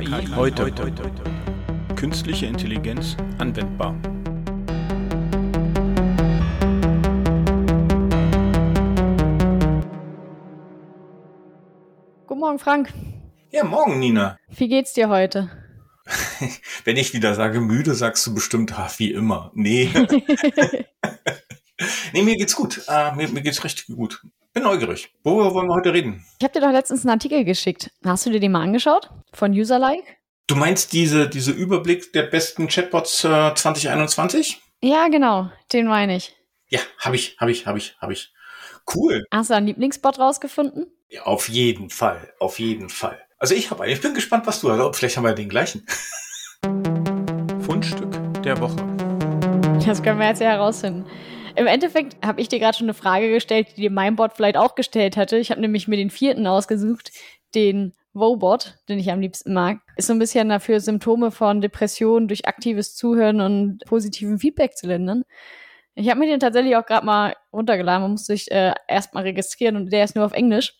KI heute. Künstliche Intelligenz anwendbar. Guten Morgen, Frank. Ja, morgen, Nina. Wie geht's dir heute? Wenn ich wieder sage müde, sagst du bestimmt, ach, wie immer. Nee. nee, mir geht's gut. Äh, mir, mir geht's richtig gut. Bin neugierig. Worüber wollen wir heute reden? Ich habe dir doch letztens einen Artikel geschickt. Hast du dir den mal angeschaut? Von Userlike? Du meinst diese, diese Überblick der besten Chatbots äh, 2021? Ja, genau. Den meine ich. Ja, habe ich, habe ich, habe ich, habe ich. Cool. Hast du einen Lieblingsbot rausgefunden? Ja, auf jeden Fall, auf jeden Fall. Also ich habe einen. Ich bin gespannt, was du hast. Vielleicht haben wir den gleichen. Fundstück der Woche. Das können wir jetzt ja herausfinden. Im Endeffekt habe ich dir gerade schon eine Frage gestellt, die dir mein Bot vielleicht auch gestellt hatte. Ich habe nämlich mir den vierten ausgesucht, den Wobot, den ich am liebsten mag. Ist so ein bisschen dafür, Symptome von Depressionen durch aktives Zuhören und positiven Feedback zu lindern. Ich habe mir den tatsächlich auch gerade mal runtergeladen. Man muss sich äh, erstmal registrieren und der ist nur auf Englisch.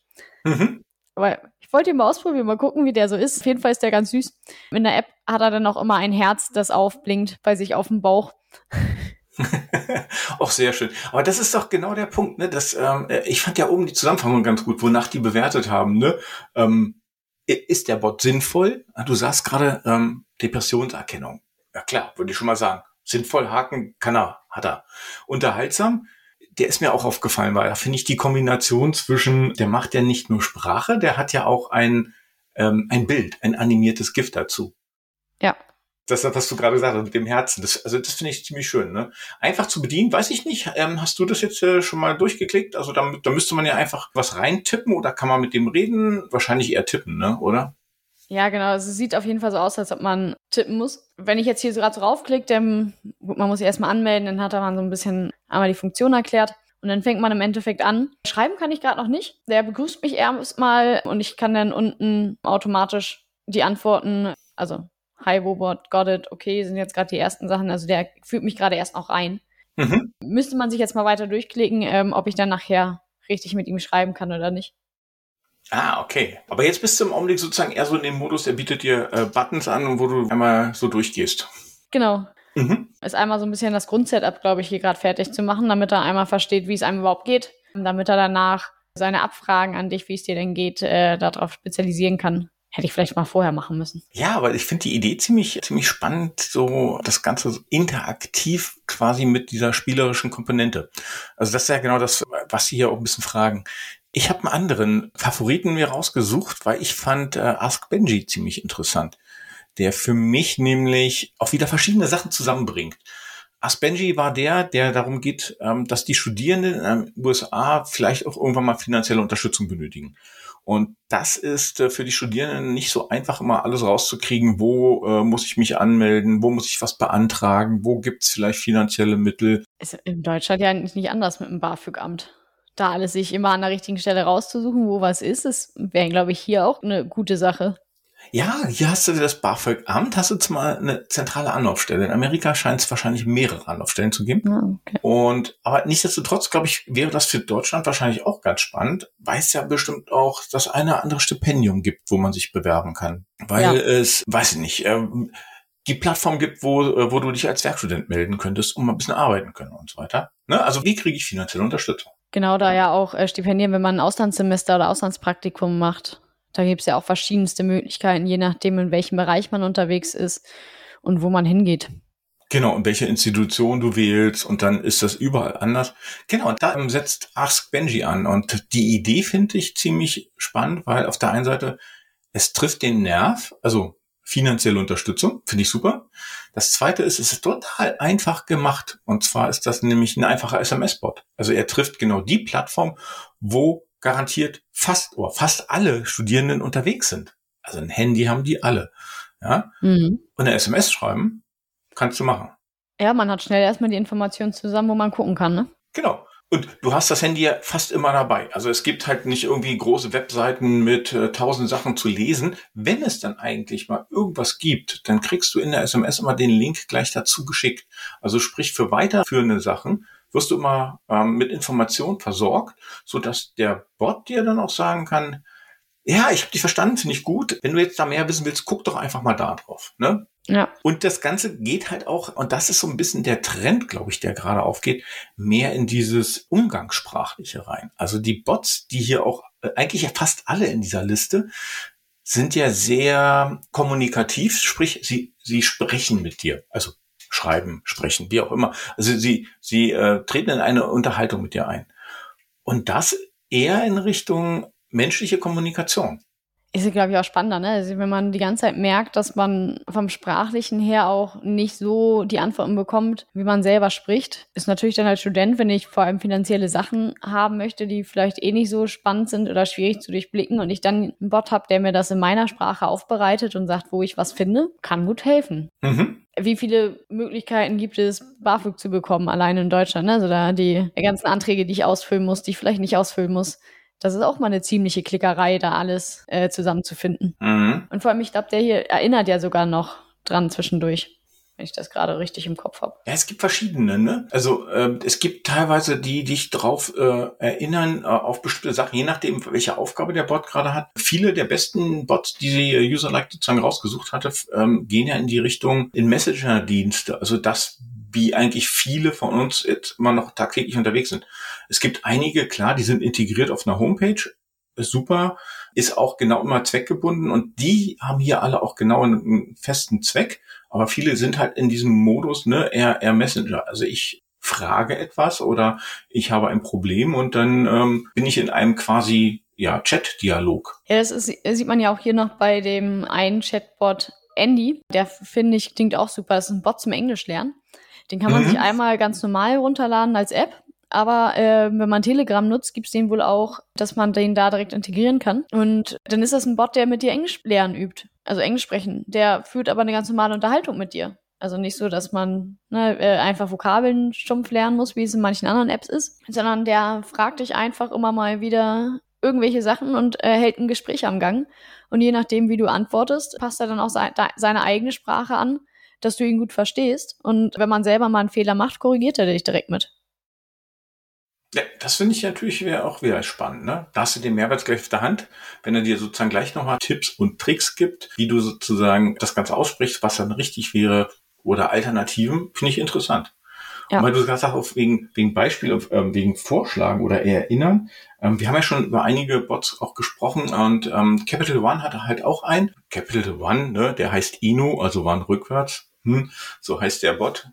Mhm. Aber ich wollte ihn mal ausprobieren, mal gucken, wie der so ist. Auf jeden Fall ist der ganz süß. In der App hat er dann auch immer ein Herz, das aufblinkt bei sich auf dem Bauch. Auch sehr schön. Aber das ist doch genau der Punkt, ne? Das, ähm, ich fand ja oben die Zusammenfassung ganz gut, wonach die bewertet haben, ne? Ähm, ist der Bot sinnvoll? Ah, Du sagst gerade ähm, Depressionserkennung. Ja klar, würde ich schon mal sagen. Sinnvoll, Haken, kann er, hat er. Unterhaltsam, der ist mir auch aufgefallen, weil da finde ich die Kombination zwischen, der macht ja nicht nur Sprache, der hat ja auch ein, ähm, ein Bild, ein animiertes Gift dazu. Ja. Das, was du gerade gesagt hast, mit dem Herzen. Das, also das finde ich ziemlich schön. Ne? Einfach zu bedienen, weiß ich nicht. Ähm, hast du das jetzt äh, schon mal durchgeklickt? Also da, da müsste man ja einfach was reintippen oder kann man mit dem reden? Wahrscheinlich eher tippen, ne? oder? Ja, genau. Also Es sieht auf jeden Fall so aus, als ob man tippen muss. Wenn ich jetzt hier so gerade so raufklicke, dann, gut, man muss sich erstmal anmelden, dann hat er mal so ein bisschen einmal die Funktion erklärt. Und dann fängt man im Endeffekt an. Schreiben kann ich gerade noch nicht. Der begrüßt mich erstmal und ich kann dann unten automatisch die Antworten, also Hi Wobot, got it, okay, sind jetzt gerade die ersten Sachen. Also der führt mich gerade erst noch rein. Mhm. Müsste man sich jetzt mal weiter durchklicken, ähm, ob ich dann nachher richtig mit ihm schreiben kann oder nicht. Ah, okay. Aber jetzt bist du im Augenblick sozusagen eher so in dem Modus, der bietet dir äh, Buttons an, wo du einmal so durchgehst. Genau. Mhm. Ist einmal so ein bisschen das Grundsetup, glaube ich, hier gerade fertig zu machen, damit er einmal versteht, wie es einem überhaupt geht. Und damit er danach seine Abfragen an dich, wie es dir denn geht, äh, darauf spezialisieren kann. Hätte ich vielleicht mal vorher machen müssen. Ja, aber ich finde die Idee ziemlich, ziemlich spannend, so das Ganze so interaktiv quasi mit dieser spielerischen Komponente. Also das ist ja genau das, was Sie hier auch ein bisschen fragen. Ich habe einen anderen Favoriten mir rausgesucht, weil ich fand äh, Ask Benji ziemlich interessant. Der für mich nämlich auch wieder verschiedene Sachen zusammenbringt. Ask Benji war der, der darum geht, ähm, dass die Studierenden in den USA vielleicht auch irgendwann mal finanzielle Unterstützung benötigen. Und das ist äh, für die Studierenden nicht so einfach, immer alles rauszukriegen, wo äh, muss ich mich anmelden, wo muss ich was beantragen, wo gibt's vielleicht finanzielle Mittel. Ist in Deutschland ja nicht anders mit dem BAföG-Amt. Da alles sich immer an der richtigen Stelle rauszusuchen, wo was ist, das wäre, glaube ich, hier auch eine gute Sache. Ja, hier hast du das BAföG-Amt, hast du jetzt mal eine zentrale Anlaufstelle. In Amerika scheint es wahrscheinlich mehrere Anlaufstellen zu geben. Ja, okay. Und aber nichtsdestotrotz, glaube ich, wäre das für Deutschland wahrscheinlich auch ganz spannend, weil es ja bestimmt auch das eine oder andere Stipendium gibt, wo man sich bewerben kann. Weil Ja. es, weiß ich nicht, ähm, die Plattform gibt, wo, äh, wo du dich als Werkstudent melden könntest, um ein bisschen arbeiten können und so weiter. Ne? Also wie kriege ich finanzielle Unterstützung? Genau, da ja auch äh, Stipendien, wenn man ein Auslandssemester oder Auslandspraktikum macht. Da gibt's ja auch verschiedenste Möglichkeiten, je nachdem, in welchem Bereich man unterwegs ist und wo man hingeht. Genau, und welche Institution du wählst und dann ist das überall anders. Genau, und da ähm, setzt Ask Benji an und die Idee finde ich ziemlich spannend, weil auf der einen Seite es trifft den Nerv, also finanzielle Unterstützung, finde ich super. Das zweite ist, es ist total einfach gemacht und zwar ist das nämlich ein einfacher SMS-Bot. Also er trifft genau die Plattform, wo garantiert fast oder fast alle Studierenden unterwegs sind. Also ein Handy haben die alle. Ja, Mhm. und eine SMS schreiben kannst du machen. Ja, man hat schnell erstmal die Informationen zusammen, wo man gucken kann, ne? Genau. Und du hast das Handy ja fast immer dabei. Also es gibt halt nicht irgendwie große Webseiten mit äh, tausend Sachen zu lesen. Wenn es dann eigentlich mal irgendwas gibt, dann kriegst du in der SMS immer den Link gleich dazu geschickt. Also sprich für weiterführende Sachen wirst du immer ähm, mit Informationen versorgt, so dass der Bot dir dann auch sagen kann, Ja, ich habe dich verstanden, finde ich gut. Wenn du jetzt da mehr wissen willst, guck doch einfach mal da drauf. Ne? Ja. Und das Ganze geht halt auch, und das ist so ein bisschen der Trend, glaube ich, der gerade aufgeht, mehr in dieses Umgangssprachliche rein. Also die Bots, die hier auch, äh, eigentlich ja fast alle in dieser Liste, sind ja sehr kommunikativ, sprich, sie, sie sprechen mit dir. Also schreiben, sprechen, wie auch immer. Also sie, sie äh, treten in eine Unterhaltung mit dir ein. Und das eher in Richtung menschliche Kommunikation. Ist glaube ich, auch spannender, ne? Also wenn man die ganze Zeit merkt, dass man vom Sprachlichen her auch nicht so die Antworten bekommt, wie man selber spricht, ist natürlich dann als Student, wenn ich vor allem finanzielle Sachen haben möchte, die vielleicht eh nicht so spannend sind oder schwierig zu durchblicken und ich dann einen Bot habe, der mir das in meiner Sprache aufbereitet und sagt, wo ich was finde, kann gut helfen. Mhm. Wie viele Möglichkeiten gibt es, BAföG zu bekommen, allein in Deutschland? Ne? Also da die ganzen Anträge, die ich ausfüllen muss, die ich vielleicht nicht ausfüllen muss. Das ist auch mal eine ziemliche Klickerei, da alles äh, zusammenzufinden. Mhm. Und vor allem, ich glaube, der hier erinnert ja sogar noch dran zwischendurch, wenn ich das gerade richtig im Kopf habe. Ja, es gibt verschiedene, ne? Also äh, es gibt teilweise die, die dich drauf äh, erinnern äh, auf bestimmte Sachen, je nachdem, welche Aufgabe der Bot gerade hat. Viele der besten Bots, die sie äh, User-like sozusagen rausgesucht hatte, ähm, gehen ja in die Richtung in Messenger-Dienste. Also das, wie eigentlich viele von uns jetzt immer noch tagtäglich unterwegs sind. Es gibt einige, klar, die sind integriert auf einer Homepage, super, ist auch genau immer zweckgebunden und die haben hier alle auch genau einen, einen festen Zweck, aber viele sind halt in diesem Modus, ne, eher, eher Messenger. Also ich frage etwas oder ich habe ein Problem und dann ähm, bin ich in einem quasi ja, Chat-Dialog. Ja, das ist, sieht man ja auch hier noch bei dem einen Chatbot Andy. Der finde ich klingt auch super. Das ist ein Bot zum Englisch lernen. Den kann man Mhm. sich einmal ganz normal runterladen als App. Aber äh, wenn man Telegram nutzt, gibt es den wohl auch, dass man den da direkt integrieren kann. Und dann ist das ein Bot, der mit dir Englisch lernen übt. Also Englisch sprechen. Der führt aber eine ganz normale Unterhaltung mit dir. Also nicht so, dass man ne, äh, einfach Vokabeln stumpf lernen muss, wie es in manchen anderen Apps ist, sondern der fragt dich einfach immer mal wieder irgendwelche Sachen und äh, hält ein Gespräch am Gang. Und je nachdem, wie du antwortest, passt er dann auch de, seine eigene Sprache an, dass du ihn gut verstehst. Und wenn man selber mal einen Fehler macht, korrigiert er dich direkt mit. Ja, das finde ich natürlich wär auch wieder spannend. Ne? Da hast du den Mehrwert gleich auf der Hand, wenn er dir sozusagen gleich nochmal Tipps und Tricks gibt, wie du sozusagen das Ganze aussprichst, was dann richtig wäre oder Alternativen, finde ich interessant. Ja. Und weil du hast, auf wegen, wegen Beispiel, ähm, wegen Vorschlagen oder Erinnern, ähm, wir haben ja schon über einige Bots auch gesprochen und ähm, Capital One hatte halt auch einen. Capital One, ne, der heißt Inu, also One rückwärts. Hm, so heißt der Bot.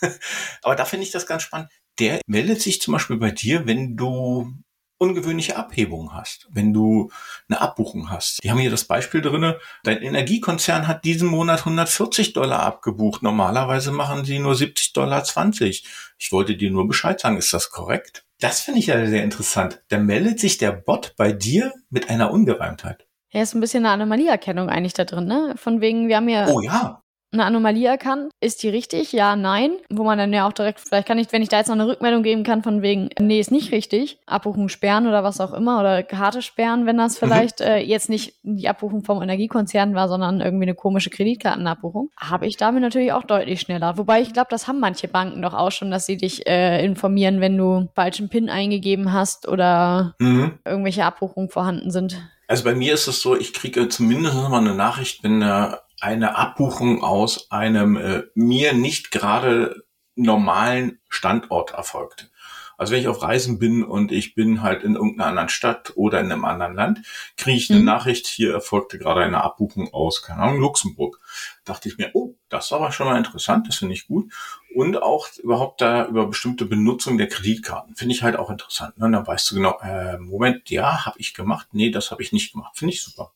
Aber da finde ich das ganz spannend. Der meldet sich zum Beispiel bei dir, wenn du ungewöhnliche Abhebungen hast, wenn du eine Abbuchung hast. Die haben hier das Beispiel drinne. Dein Energiekonzern hat diesen Monat 140 Dollar abgebucht. Normalerweise machen sie nur 70 Dollar 20. Ich wollte dir nur Bescheid sagen. Ist das korrekt? Das finde ich ja sehr interessant. Da meldet sich der Bot bei dir mit einer Ungereimtheit. Ja, ist ein bisschen eine Anomalieerkennung eigentlich da drin, ne? Von wegen, wir haben ja Oh ja. Eine Anomalie erkannt. Ist die richtig? Ja, nein. Wo man dann ja auch direkt, vielleicht kann ich, wenn ich da jetzt noch eine Rückmeldung geben kann, von wegen, nee, ist nicht richtig. Abbuchung sperren oder was auch immer oder Karte sperren, wenn das vielleicht äh, jetzt nicht die Abbuchung vom Energiekonzern war, sondern irgendwie eine komische Kreditkartenabbuchung, habe ich damit natürlich auch deutlich schneller. Wobei ich glaube, das haben manche Banken doch auch schon, dass sie dich äh, informieren, wenn du falschen PIN eingegeben hast oder Mhm. irgendwelche Abbuchungen vorhanden sind. Also bei mir ist es so, ich kriege zumindest mal eine Nachricht, wenn äh, eine Abbuchung aus einem äh, mir nicht gerade normalen Standort erfolgt. Also wenn ich auf Reisen bin und ich bin halt in irgendeiner anderen Stadt oder in einem anderen Land, kriege ich eine Mhm. Nachricht, hier erfolgte gerade eine Abbuchung aus, keine Ahnung, Luxemburg. Dachte ich mir, oh, das ist aber schon mal interessant, das finde ich gut. Und auch überhaupt da über bestimmte Benutzung der Kreditkarten. Finde ich halt auch interessant. Ne? Und dann weißt du genau, äh, Moment, ja, habe ich gemacht. Nee, das habe ich nicht gemacht. Finde ich super.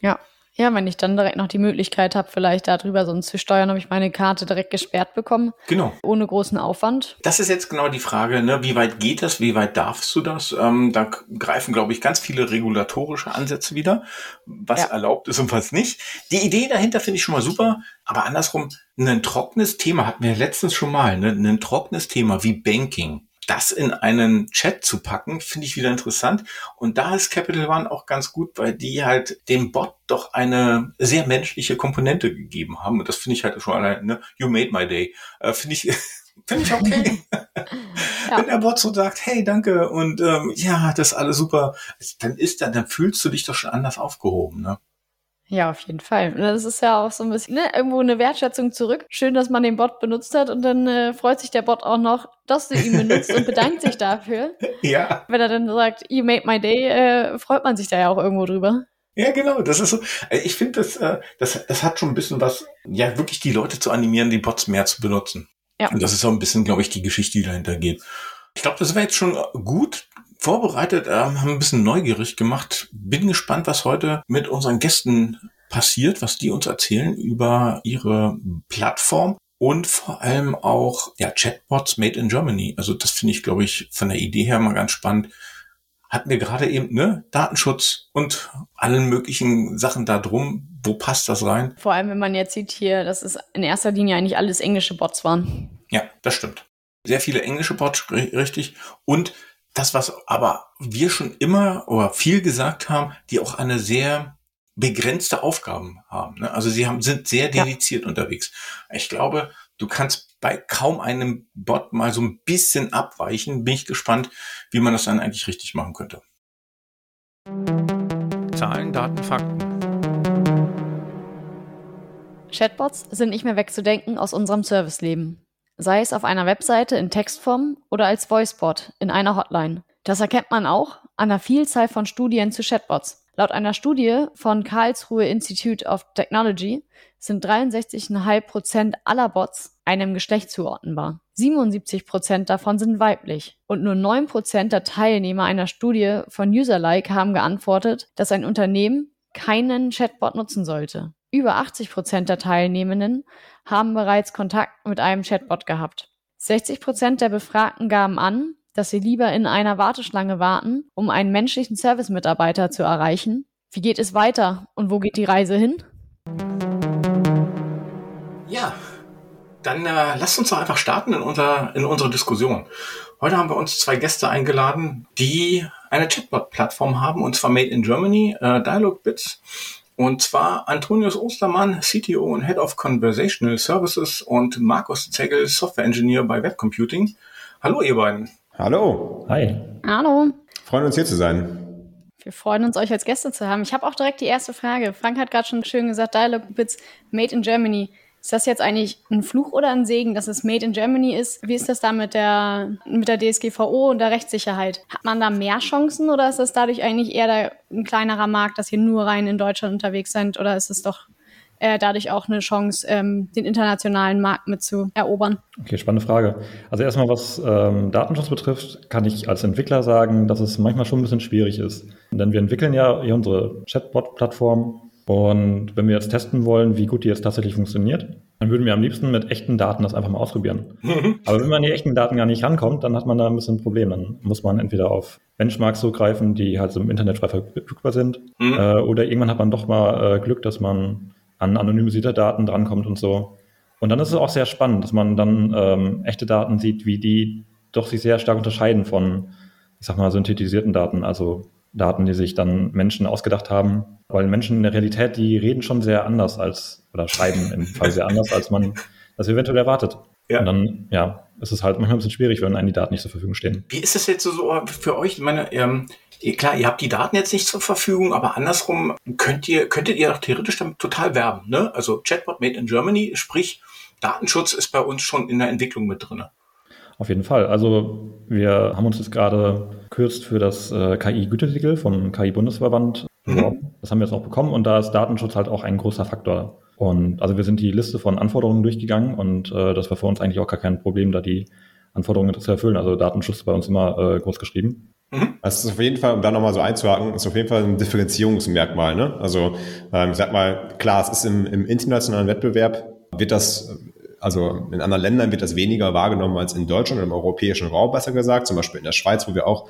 Ja, wenn ich dann direkt noch die Möglichkeit habe, vielleicht darüber sonst zu steuern, ob ich meine Karte direkt gesperrt bekomme, Genau. ohne großen Aufwand. Das ist jetzt genau die Frage, ne? wie weit geht das, wie weit darfst du das? Ähm, da greifen, glaube ich, ganz viele regulatorische Ansätze wieder, was Ja. erlaubt ist und was nicht. Die Idee dahinter finde ich schon mal super, aber andersrum, ein trockenes Thema hatten wir letztens schon mal, ne? ein trockenes Thema wie Banking. Das in einen Chat zu packen, finde ich wieder interessant. Und da ist Capital One auch ganz gut, weil die halt dem Bot doch eine sehr menschliche Komponente gegeben haben. Und das finde ich halt schon allein, ne? You made my day. Äh, finde ich, finde ich okay. ja. wenn der Bot so sagt, hey, danke und ähm, ja, das ist alles super, dann ist dann, dann fühlst du dich doch schon anders aufgehoben, ne? Ja, auf jeden Fall. Das ist ja auch so ein bisschen ne, irgendwo eine Wertschätzung zurück. Schön, dass man den Bot benutzt hat und dann äh, freut sich der Bot auch noch, dass du ihn benutzt und bedankt sich dafür. Ja. Wenn er dann sagt, you made my day, äh, freut man sich da ja auch irgendwo drüber. Ja, genau. Das ist so. Äh, ich finde, das, äh, das, das hat schon ein bisschen was, ja, wirklich die Leute zu animieren, die Bots mehr zu benutzen. Ja. Und das ist auch ein bisschen, glaube ich, die Geschichte, die dahinter geht. Ich glaube, das wäre jetzt schon gut vorbereitet, äh, haben ein bisschen neugierig gemacht. Bin gespannt, was heute mit unseren Gästen passiert, was die uns erzählen über ihre Plattform und vor allem auch ja, Chatbots made in Germany. Also das finde ich, glaube ich, von der Idee her mal ganz spannend. Hatten wir gerade eben, ne? Datenschutz und allen möglichen Sachen da drum. Wo passt das rein? Vor allem, wenn man jetzt sieht hier, dass es in erster Linie eigentlich alles englische Bots waren. Ja, das stimmt. Sehr viele englische Bots, richtig. Und das, was aber wir schon immer oder viel gesagt haben, die auch eine sehr begrenzte Aufgaben haben. Ne? Also sie haben, sind sehr dediziert ja. unterwegs. Ich glaube, du kannst bei kaum einem Bot mal so ein bisschen abweichen. Bin ich gespannt, wie man das dann eigentlich richtig machen könnte. Zahlen, Daten, Fakten. Chatbots sind nicht mehr wegzudenken aus unserem Serviceleben sei es auf einer Webseite in Textform oder als Voicebot in einer Hotline. Das erkennt man auch an der Vielzahl von Studien zu Chatbots. Laut einer Studie von Karlsruhe Institute of Technology sind 63,5 Prozent aller Bots einem Geschlecht zuordnenbar. 77 Prozent davon sind weiblich. Und nur 9 Prozent der Teilnehmer einer Studie von Userlike haben geantwortet, dass ein Unternehmen keinen Chatbot nutzen sollte. Über 80 Prozent der Teilnehmenden haben bereits Kontakt mit einem Chatbot gehabt. 60 Prozent der Befragten gaben an, dass sie lieber in einer Warteschlange warten, um einen menschlichen Service-Mitarbeiter zu erreichen. Wie geht es weiter und wo geht die Reise hin? Ja, dann äh, lasst uns doch einfach starten in, unser, in unsere Diskussion. Heute haben wir uns zwei Gäste eingeladen, die eine Chatbot-Plattform haben, und zwar Made in Germany, äh, DialogBits. Und zwar Antonius Ostermann, CTO und Head of Conversational Services und Markus Zegel, Software Engineer bei Webcomputing. Hallo ihr beiden. Hallo. Hi. Hallo. Freuen uns hier zu sein. Wir freuen uns, euch als Gäste zu haben. Ich habe auch direkt die erste Frage. Frank hat gerade schon schön gesagt, Dialogbits Made in Germany. Ist das jetzt eigentlich ein Fluch oder ein Segen, dass es Made in Germany ist? Wie ist das da mit der, mit der DSGVO und der Rechtssicherheit? Hat man da mehr Chancen oder ist das dadurch eigentlich eher der, ein kleinerer Markt, dass ihr nur rein in Deutschland unterwegs seid? Oder ist es doch äh, dadurch auch eine Chance, ähm, den internationalen Markt mit zu erobern? Okay, spannende Frage. Also erstmal, was ähm, Datenschutz betrifft, kann ich als Entwickler sagen, dass es manchmal schon ein bisschen schwierig ist. Denn wir entwickeln ja hier unsere Chatbot-Plattform und wenn wir jetzt testen wollen, wie gut die jetzt tatsächlich funktioniert, dann würden wir am liebsten mit echten Daten das einfach mal ausprobieren. Mhm. Aber wenn man an die echten Daten gar nicht rankommt, dann hat man da ein bisschen ein Problem. Dann muss man entweder auf Benchmarks zugreifen, die halt so im Internet frei verfügbar sind, mhm. äh, oder irgendwann hat man doch mal äh, Glück, dass man an anonymisierte Daten drankommt und so. Und dann ist es auch sehr spannend, dass man dann ähm, echte Daten sieht, wie die doch sich sehr stark unterscheiden von, ich sag mal, synthetisierten Daten. Also Daten, die sich dann Menschen ausgedacht haben, weil Menschen in der Realität, die reden schon sehr anders als, oder schreiben im Fall sehr anders, als man das eventuell erwartet. Ja. Und dann, ja, ist es halt manchmal ein bisschen schwierig, wenn einem die Daten nicht zur Verfügung stehen. Wie ist das jetzt so für euch? Ich meine, ähm, klar, ihr habt die Daten jetzt nicht zur Verfügung, aber andersrum könnt ihr, könntet ihr doch theoretisch damit total werben, ne? Also Chatbot made in Germany, sprich, Datenschutz ist bei uns schon in der Entwicklung mit drinne. Auf jeden Fall. Also wir haben uns jetzt gerade kürzt für das äh, KI-Gütesiegel vom KI-Bundesverband Mhm. Das haben wir jetzt auch bekommen und da ist Datenschutz halt auch ein großer Faktor. Und also wir sind die Liste von Anforderungen durchgegangen und äh, das war für uns eigentlich auch gar kein Problem, da die Anforderungen zu erfüllen. Also Datenschutz ist bei uns immer äh, groß geschrieben. Mhm. Das ist auf jeden Fall, um da nochmal so einzuhaken, ist auf jeden Fall ein Differenzierungsmerkmal. Ne? Also ähm, ich sag mal, klar, es ist im, im internationalen Wettbewerb, wird das also in anderen Ländern wird das weniger wahrgenommen als in Deutschland, im europäischen Raum besser gesagt, zum Beispiel in der Schweiz, wo wir auch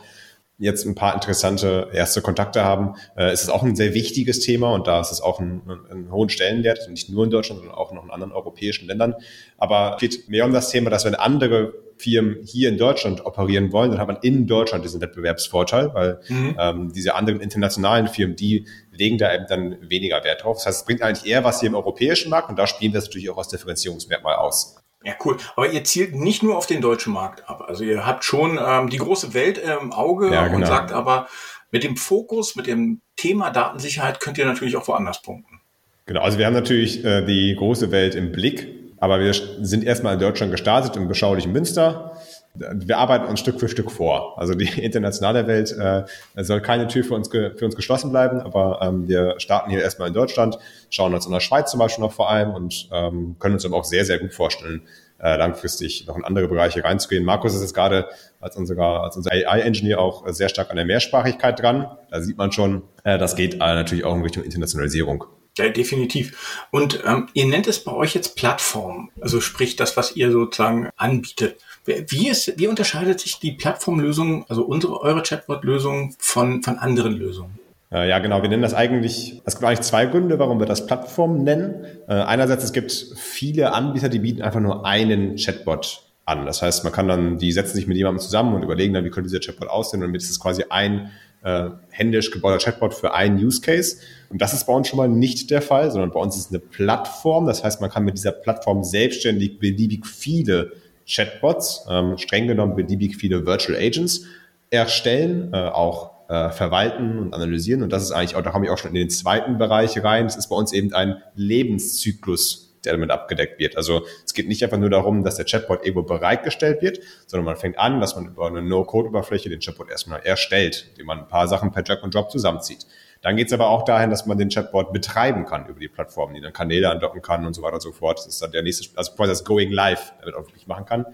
jetzt ein paar interessante erste Kontakte haben, äh, ist es auch ein sehr wichtiges Thema und da ist es auch ein, einen hohen Stellenwert, nicht nur in Deutschland, sondern auch noch in anderen europäischen Ländern. Aber es geht mehr um das Thema, dass wenn andere Firmen hier in Deutschland operieren wollen, dann hat man in Deutschland diesen Wettbewerbsvorteil, weil mhm. ähm, diese anderen internationalen Firmen, die legen da eben dann weniger Wert drauf. Das heißt, es bringt eigentlich eher was hier im europäischen Markt und da spielen wir es natürlich auch als Differenzierungsmerkmal aus. Ja, cool. Aber ihr zielt nicht nur auf den deutschen Markt ab. Also ihr habt schon ähm, die große Welt im Auge Ja, genau. und sagt aber, mit dem Fokus, mit dem Thema Datensicherheit könnt ihr natürlich auch woanders punkten. Genau, also wir haben natürlich äh, die große Welt im Blick, aber wir sind erstmal in Deutschland gestartet, im beschaulichen Münster. Wir arbeiten uns Stück für Stück vor. Also die internationale Welt äh, soll keine Tür für uns, für uns geschlossen bleiben, aber ähm, wir starten hier erstmal in Deutschland, schauen uns in der Schweiz zum Beispiel noch vor allem und ähm, können uns aber auch sehr, sehr gut vorstellen, äh, langfristig noch in andere Bereiche reinzugehen. Markus ist jetzt gerade als unser, als unser AI-Engineer auch sehr stark an der Mehrsprachigkeit dran. Da sieht man schon, äh, das geht äh, natürlich auch in Richtung Internationalisierung. Ja, definitiv. Und ähm, ihr nennt es bei euch jetzt Plattform, also sprich das, was ihr sozusagen anbietet. Wie, ist, wie unterscheidet sich die Plattformlösung, also unsere, eure Chatbot-Lösung von, von anderen Lösungen? Äh, Ja, genau. Wir nennen das eigentlich, es gibt eigentlich zwei Gründe, warum wir das Plattform nennen. Äh, Einerseits, es gibt viele Anbieter, die bieten einfach nur einen Chatbot an. Das heißt, man kann dann, die setzen sich mit jemandem zusammen und überlegen dann, wie könnte dieser Chatbot aussehen und damit ist es quasi ein äh, händisch gebauter Chatbot für einen Use Case. Und das ist bei uns schon mal nicht der Fall, sondern bei uns ist es eine Plattform. Das heißt, man kann mit dieser Plattform selbstständig beliebig viele Chatbots, ähm, streng genommen beliebig viele Virtual Agents erstellen, äh, auch äh, verwalten und analysieren. Und das ist eigentlich auch, da komme ich auch schon in den zweiten Bereich rein. Das ist bei uns eben ein Lebenszyklus, der damit abgedeckt wird. Also es geht nicht einfach nur darum, dass der Chatbot irgendwo bereitgestellt wird, sondern man fängt an, dass man über eine No-Code-Oberfläche den Chatbot erstmal erstellt, indem man ein paar Sachen per Drag und Drop zusammenzieht. Dann geht es aber auch dahin, dass man den Chatbot betreiben kann über die Plattform, die dann Kanäle andocken kann und so weiter und so fort. Das ist dann der nächste, also quasi das Going Live, damit auch wirklich machen kann.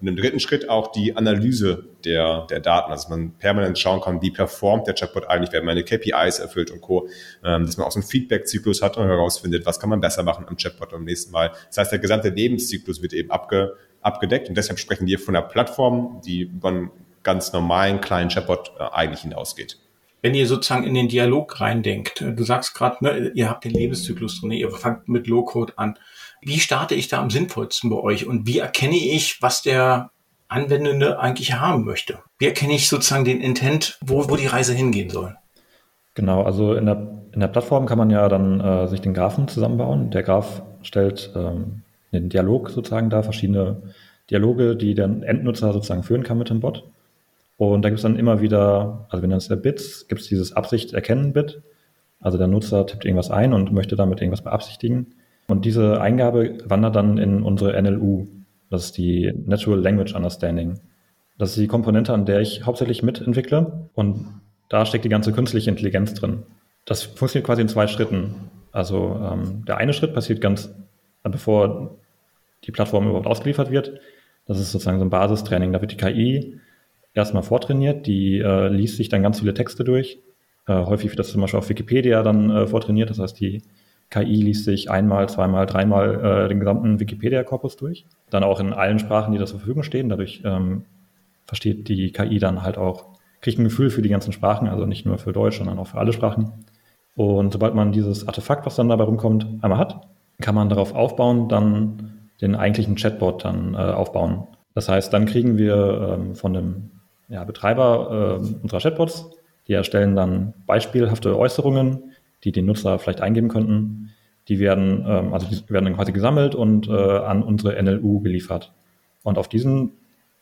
Und im dritten Schritt auch die Analyse der, der Daten, also dass man permanent schauen kann, wie performt der Chatbot eigentlich, werden meine KPIs erfüllt und Co., ähm, dass man auch so einen Feedback-Zyklus hat und herausfindet, was kann man besser machen am Chatbot beim nächsten Mal. Das heißt, der gesamte Lebenszyklus wird eben abge, abgedeckt und deshalb sprechen wir von einer Plattform, die über einen ganz normalen kleinen Chatbot äh, eigentlich hinausgeht wenn ihr sozusagen in den Dialog reindenkt, du sagst gerade, ne, ihr habt den Lebenszyklus drin, ihr fangt mit Low-Code an. Wie starte ich da am sinnvollsten bei euch und wie erkenne ich, was der Anwendende eigentlich haben möchte? Wie erkenne ich sozusagen den Intent, wo, wo die Reise hingehen soll? Genau, also in der, in der Plattform kann man ja dann äh, sich den Graphen zusammenbauen. Der Graph stellt ähm, den Dialog sozusagen dar, verschiedene Dialoge, die der Endnutzer sozusagen führen kann mit dem Bot. Und da gibt es dann immer wieder, also wir nennen es ja Bits, gibt es dieses Absicht-Erkennen-Bit. Also der Nutzer tippt irgendwas ein und möchte damit irgendwas beabsichtigen. Und diese Eingabe wandert dann in unsere NLU. Das ist die Natural Language Understanding. Das ist die Komponente, an der ich hauptsächlich mitentwickle. Und da steckt die ganze künstliche Intelligenz drin. Das funktioniert quasi in zwei Schritten. Also ähm, der eine Schritt passiert ganz, bevor die Plattform überhaupt ausgeliefert wird. Das ist sozusagen so ein Basistraining. Da wird die KI erstmal vortrainiert, die äh, liest sich dann ganz viele Texte durch. Äh, häufig wird das zum Beispiel auf Wikipedia dann äh, vortrainiert. Das heißt, die KI liest sich einmal, zweimal, dreimal äh, den gesamten Wikipedia-Korpus durch. Dann auch in allen Sprachen, die da zur Verfügung stehen. Dadurch ähm, versteht die KI dann halt auch, kriegt ein Gefühl für die ganzen Sprachen, also nicht nur für Deutsch, sondern auch für alle Sprachen. Und sobald man dieses Artefakt, was dann dabei rumkommt, einmal hat, kann man darauf aufbauen, dann den eigentlichen Chatbot dann äh, aufbauen. Das heißt, dann kriegen wir ähm, von dem ja, Betreiber äh, unserer Chatbots, die erstellen dann beispielhafte Äußerungen, die die Nutzer vielleicht eingeben könnten. Die werden, ähm, also die werden dann quasi gesammelt und äh, an unsere NLU geliefert. Und auf diesen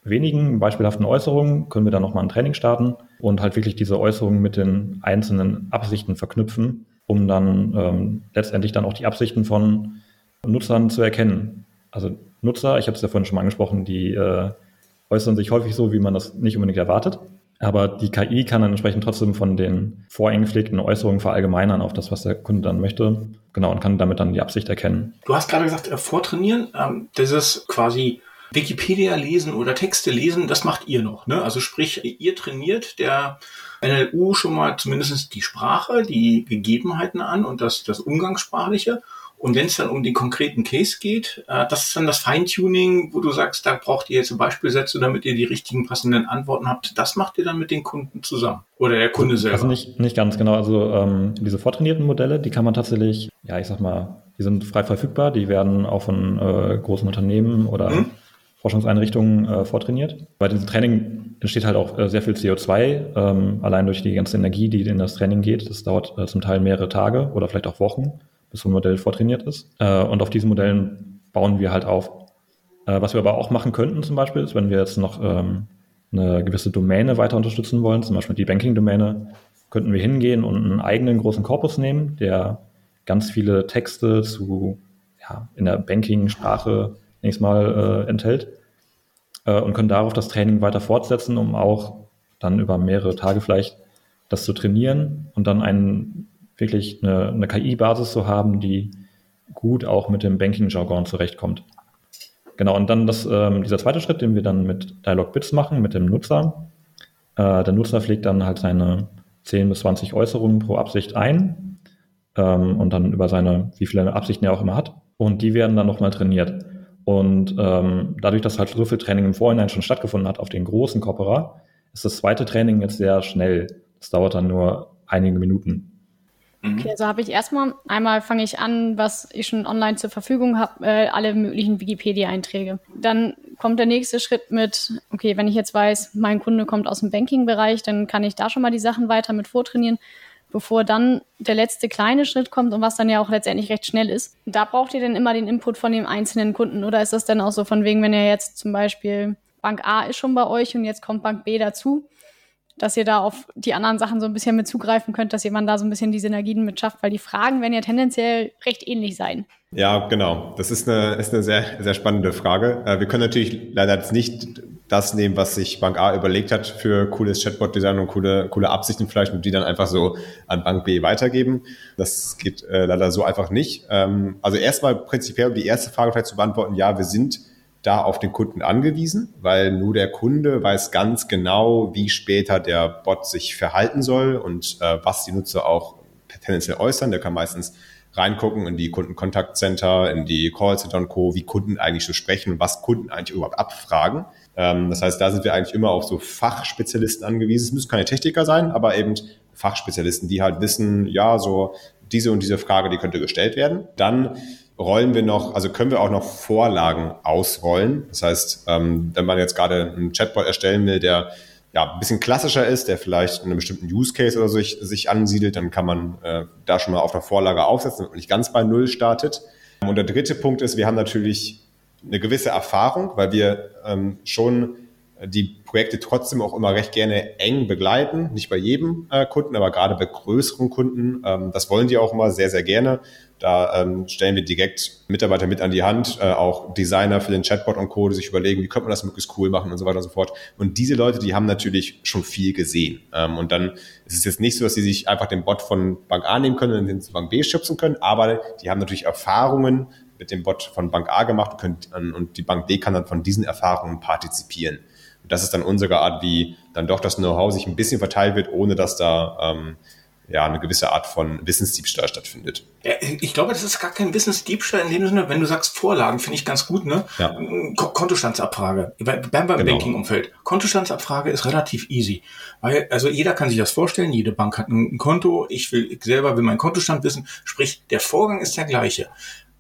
wenigen beispielhaften Äußerungen können wir dann nochmal ein Training starten und halt wirklich diese Äußerungen mit den einzelnen Absichten verknüpfen, um dann ähm, letztendlich dann auch die Absichten von Nutzern zu erkennen. Also Nutzer, ich habe es ja vorhin schon mal angesprochen, die äh, äußern sich häufig so, wie man das nicht unbedingt erwartet. Aber die KI kann dann entsprechend trotzdem von den voreingepflegten Äußerungen verallgemeinern auf das, was der Kunde dann möchte. Genau, und kann damit dann die Absicht erkennen. Du hast gerade gesagt, äh, vortrainieren, ähm, das ist quasi Wikipedia lesen oder Texte lesen, das macht ihr noch. Ne? Also sprich, ihr trainiert der NLU schon mal zumindest die Sprache, die Gegebenheiten an und das, das Umgangssprachliche. Und wenn es dann um den konkreten Case geht, äh, das ist dann das Feintuning, wo du sagst, da braucht ihr jetzt Beispielsätze, damit ihr die richtigen passenden Antworten habt. Das macht ihr dann mit den Kunden zusammen oder der Kunde selber? Also nicht, nicht ganz genau. Also ähm, diese vortrainierten Modelle, die kann man tatsächlich, ja, ich sag mal, die sind frei verfügbar. Die werden auch von äh, großen Unternehmen oder hm? Forschungseinrichtungen äh, vortrainiert. Bei diesem Training entsteht halt auch äh, sehr viel CO2, ähm, allein durch die ganze Energie, die in das Training geht. Das dauert äh, zum Teil mehrere Tage oder vielleicht auch Wochen bis so ein Modell vortrainiert ist. Äh, und auf diesen Modellen bauen wir halt auf. Äh, was wir aber auch machen könnten zum Beispiel, ist, wenn wir jetzt noch ähm, eine gewisse Domäne weiter unterstützen wollen, zum Beispiel die Banking-Domäne, könnten wir hingehen und einen eigenen großen Korpus nehmen, der ganz viele Texte zu ja, in der Banking-Sprache nächstes Mal äh, enthält äh, und können darauf das Training weiter fortsetzen, um auch dann über mehrere Tage vielleicht das zu trainieren und dann einen, wirklich eine, eine KI-Basis zu haben, die gut auch mit dem Banking-Jargon zurechtkommt. Genau, und dann das, ähm, dieser zweite Schritt, den wir dann mit Dialogbits machen, mit dem Nutzer. Äh, der Nutzer pflegt dann halt seine 10 bis 20 Äußerungen pro Absicht ein ähm, und dann über seine, wie viele Absichten er auch immer hat. Und die werden dann nochmal trainiert. Und ähm, dadurch, dass halt so viel Training im Vorhinein schon stattgefunden hat auf den großen Corpora, ist das zweite Training jetzt sehr schnell. Das dauert dann nur einige Minuten. Mhm. Okay, also habe ich erstmal, einmal fange ich an, was ich schon online zur Verfügung habe, äh, alle möglichen Wikipedia-Einträge. Dann kommt der nächste Schritt mit, okay, wenn ich jetzt weiß, mein Kunde kommt aus dem Banking-Bereich, dann kann ich da schon mal die Sachen weiter mit vortrainieren, bevor dann der letzte kleine Schritt kommt und was dann ja auch letztendlich recht schnell ist. Da braucht ihr dann immer den Input von dem einzelnen Kunden oder ist das dann auch so von wegen, wenn ihr jetzt zum Beispiel Bank A ist schon bei euch und jetzt kommt Bank B dazu, dass ihr da auf die anderen Sachen so ein bisschen mit zugreifen könnt, dass jemand da so ein bisschen die Synergien mit schafft, weil die Fragen werden ja tendenziell recht ähnlich sein. Ja, genau. Das ist eine, ist eine sehr, sehr spannende Frage. Äh, wir können natürlich leider jetzt nicht das nehmen, was sich Bank A überlegt hat für cooles Chatbot-Design und coole, coole Absichten vielleicht und die dann einfach so an Bank B weitergeben. Das geht äh, leider so einfach nicht. Ähm, also erstmal prinzipiell, um die erste Frage vielleicht zu beantworten, ja, wir sind da auf den Kunden angewiesen, weil nur der Kunde weiß ganz genau, wie später der Bot sich verhalten soll und äh, was die Nutzer auch tendenziell äußern. Der kann meistens reingucken in die Kundenkontaktcenter, in die Callcenter und Co., wie Kunden eigentlich so sprechen und was Kunden eigentlich überhaupt abfragen. Ähm, das heißt, da sind wir eigentlich immer auf so Fachspezialisten angewiesen. Es müssen keine Techniker sein, aber eben Fachspezialisten, die halt wissen, ja, so diese und diese Frage, die könnte gestellt werden. Dann rollen wir noch, also können wir auch noch Vorlagen ausrollen. Das heißt, ähm, wenn man jetzt gerade einen Chatbot erstellen will, der ja, ein bisschen klassischer ist, der vielleicht in einem bestimmten Use Case oder so sich, sich ansiedelt, dann kann man äh, da schon mal auf der Vorlage aufsetzen, man nicht ganz bei Null startet. Und der dritte Punkt ist, wir haben natürlich eine gewisse Erfahrung, weil wir ähm, schon die Projekte trotzdem auch immer recht gerne eng begleiten. Nicht bei jedem äh, Kunden, aber gerade bei größeren Kunden. Ähm, das wollen die auch immer sehr, sehr gerne. Da ähm, stellen wir direkt Mitarbeiter mit an die Hand, äh, auch Designer für den Chatbot und Co., die sich überlegen, wie könnte man das möglichst cool machen und so weiter und so fort. Und diese Leute, die haben natürlich schon viel gesehen. Ähm, und dann ist es jetzt nicht so, dass sie sich einfach den Bot von Bank A nehmen können und den zu Bank B schubsen können, aber die haben natürlich Erfahrungen mit dem Bot von Bank A gemacht und, können, und die Bank B kann dann von diesen Erfahrungen partizipieren. Das ist dann unsere Art, wie dann doch das Know-how sich ein bisschen verteilt wird, ohne dass da ähm, ja, eine gewisse Art von Wissensdiebstahl stattfindet. Ja, ich glaube, das ist gar kein Wissensdiebstahl in dem Sinne, wenn du sagst Vorlagen, finde ich ganz gut, ne? Ja. Kontostandsabfrage. Beim, beim genau. Banking-Umfeld. Kontostandsabfrage ist relativ easy. Weil, also jeder kann sich das vorstellen, jede Bank hat ein Konto, ich will, ich selber will meinen Kontostand wissen, sprich, der Vorgang ist der gleiche.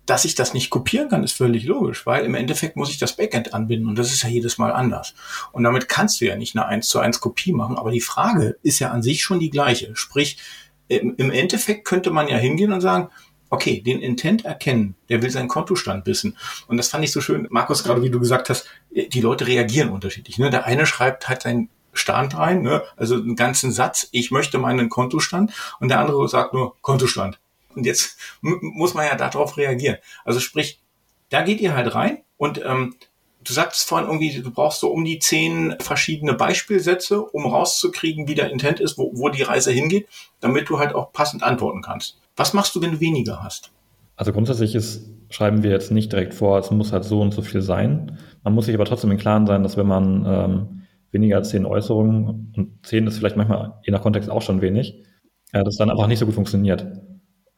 Dass ich das nicht kopieren kann, ist völlig logisch, weil im Endeffekt muss ich das Backend anbinden und das ist ja jedes Mal anders. Und damit kannst du ja nicht eine 1 zu 1 Kopie machen, aber die Frage ist ja an sich schon die gleiche. Sprich, im, Endeffekt könnte man ja hingehen und sagen, okay, den Intent erkennen, der will seinen Kontostand wissen. Und das fand ich so schön, Markus, gerade wie du gesagt hast, die Leute reagieren unterschiedlich. Ne? Der eine schreibt halt seinen Stand rein, ne? also einen ganzen Satz, ich möchte meinen Kontostand, und der andere sagt nur Kontostand. Und jetzt muss man ja darauf reagieren. Also sprich, da geht ihr halt rein und ähm, du sagst vorhin irgendwie, du brauchst so um die zehn verschiedene Beispielsätze, um rauszukriegen, wie der Intent ist, wo, wo die Reise hingeht, damit du halt auch passend antworten kannst. Was machst du, wenn du weniger hast? Also grundsätzlich ist, schreiben wir jetzt nicht direkt vor, es muss halt so und so viel sein. Man muss sich aber trotzdem im Klaren sein, dass wenn man ähm, weniger als zehn Äußerungen, und zehn ist vielleicht manchmal je nach Kontext auch schon wenig, äh, das dann einfach nicht so gut funktioniert.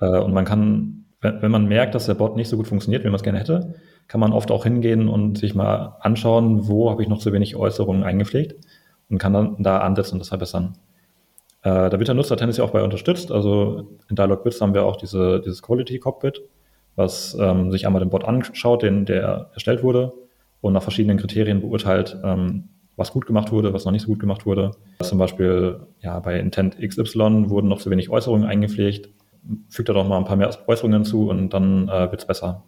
Äh, und man kann, wenn, man merkt, dass der Bot nicht so gut funktioniert, wie man es gerne hätte, kann man oft auch hingehen und sich mal anschauen, wo habe ich noch zu wenig Äußerungen eingepflegt und kann dann da ansetzen und das verbessern. Äh, da wird der Nutzer tendenziell auch bei unterstützt. Also in Dialogbits haben wir auch diese, dieses Quality Cockpit, was ähm, sich einmal den Bot anschaut, den, der erstellt wurde und nach verschiedenen Kriterien beurteilt, ähm, was gut gemacht wurde, was noch nicht so gut gemacht wurde. Zum Beispiel ja, bei Intent XY wurden noch zu wenig Äußerungen eingepflegt. Fügt da doch mal ein paar mehr Äußerungen zu und dann äh, wird es besser.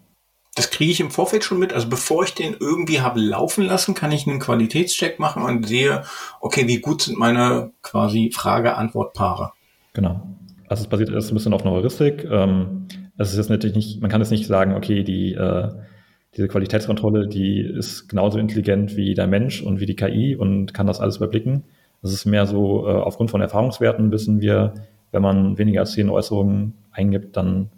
das kriege ich im Vorfeld schon mit. Also bevor ich den irgendwie habe laufen lassen, kann ich einen Qualitätscheck machen und sehe, okay, wie gut sind meine quasi Frage-Antwort-Paare. Genau. Also es basiert erst ein bisschen auf einer Heuristik. Ähm, es ist jetzt natürlich nicht, man kann jetzt nicht sagen, okay, die, äh, diese Qualitätskontrolle, die ist genauso intelligent wie der Mensch und wie die KI und kann das alles überblicken. Es ist mehr so, äh, aufgrund von Erfahrungswerten wissen wir, wenn man weniger als zehn Äußerungen eingibt, dann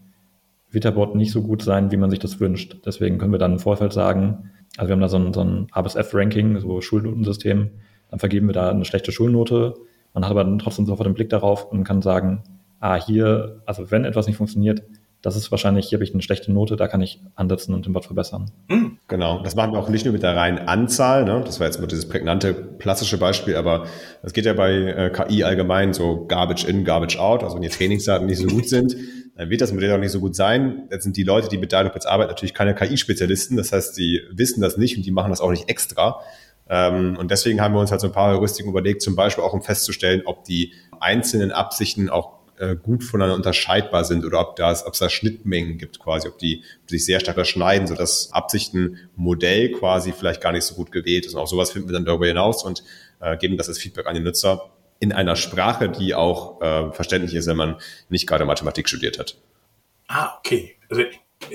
wird der Bot nicht so gut sein, wie man sich das wünscht. Deswegen können wir dann im Vorfeld sagen, also wir haben da so ein, so ein A bis F-Ranking, so Schulnotensystem, dann vergeben wir da eine schlechte Schulnote. Man hat aber dann trotzdem sofort den Blick darauf und kann sagen, ah, hier, also wenn etwas nicht funktioniert, das ist wahrscheinlich, hier habe ich eine schlechte Note, da kann ich ansetzen und den Bot verbessern. Mhm. Genau, das machen wir auch nicht nur mit der reinen Anzahl, ne? das war jetzt mal dieses prägnante klassische Beispiel, aber es geht ja bei äh, KI allgemein so Garbage in, Garbage out, also wenn die Trainingsdaten nicht so gut sind, dann wird das Modell auch nicht so gut sein. Jetzt sind die Leute, die mit Dialog jetzt arbeiten, natürlich keine KI-Spezialisten, das heißt, die wissen das nicht und die machen das auch nicht extra. Ähm, und deswegen haben wir uns halt so ein paar Heuristiken überlegt, zum Beispiel auch um festzustellen, ob die einzelnen Absichten auch äh, gut voneinander unterscheidbar sind oder ob, das, ob es da Schnittmengen gibt quasi, ob die sich sehr stark überschneiden, sodass Absichtenmodell quasi vielleicht gar nicht so gut gewählt ist. Und auch sowas finden wir dann darüber hinaus und äh, geben das als Feedback an den Nutzer in einer Sprache, die auch äh, verständlich ist, wenn man nicht gerade Mathematik studiert hat. Ah, okay. Also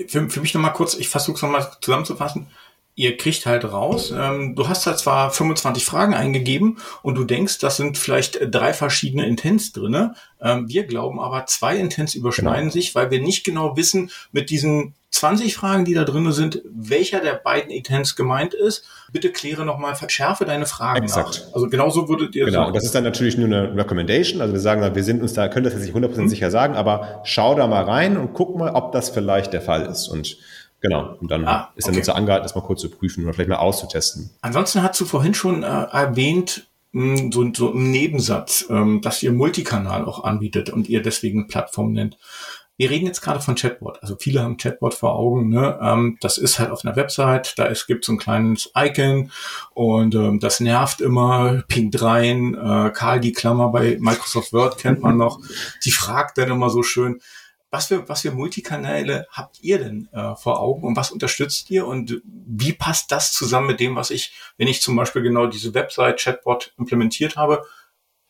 für, für mich nochmal kurz, ich versuche es nochmal zusammenzufassen ihr kriegt halt raus, ähm, du hast halt zwar 25 Fragen eingegeben und du denkst, das sind vielleicht drei verschiedene Intents drinne. Ähm, wir glauben aber, zwei Intents überschneiden genau. sich, weil wir nicht genau wissen, mit diesen 20 Fragen, die da drinne sind, welcher der beiden Intents gemeint ist. Bitte kläre nochmal, verschärfe deine Fragen Exakt. Nach. Also genauso würdet ihr Genau, sagen. und das ist dann natürlich nur eine Recommendation. Also wir sagen, wir sind uns da, können das jetzt nicht 100% mhm. sicher sagen, aber schau da mal rein und guck mal, ob das vielleicht der Fall ist. Und Genau. Und dann ah, ist der okay. Nutzer angehalten, das mal kurz zu prüfen oder vielleicht mal auszutesten. Ansonsten hast du vorhin schon äh, erwähnt, mh, hm, so, so im Nebensatz, ähm, dass ihr Multikanal auch anbietet und ihr deswegen Plattform nennt. Wir reden jetzt gerade von Chatbot. Also viele haben Chatbot vor Augen. Ne? Ähm, das ist halt auf einer Website. Da ist, gibt so ein kleines Icon und ähm, das nervt immer. Pinkt rein. Äh, Karl die Klammer bei Microsoft Word kennt man noch. Die fragt dann immer so schön, was für, was für Multikanäle habt ihr denn äh, vor Augen und was unterstützt ihr und wie passt das zusammen mit dem, was ich, wenn ich zum Beispiel genau diese Website Chatbot implementiert habe,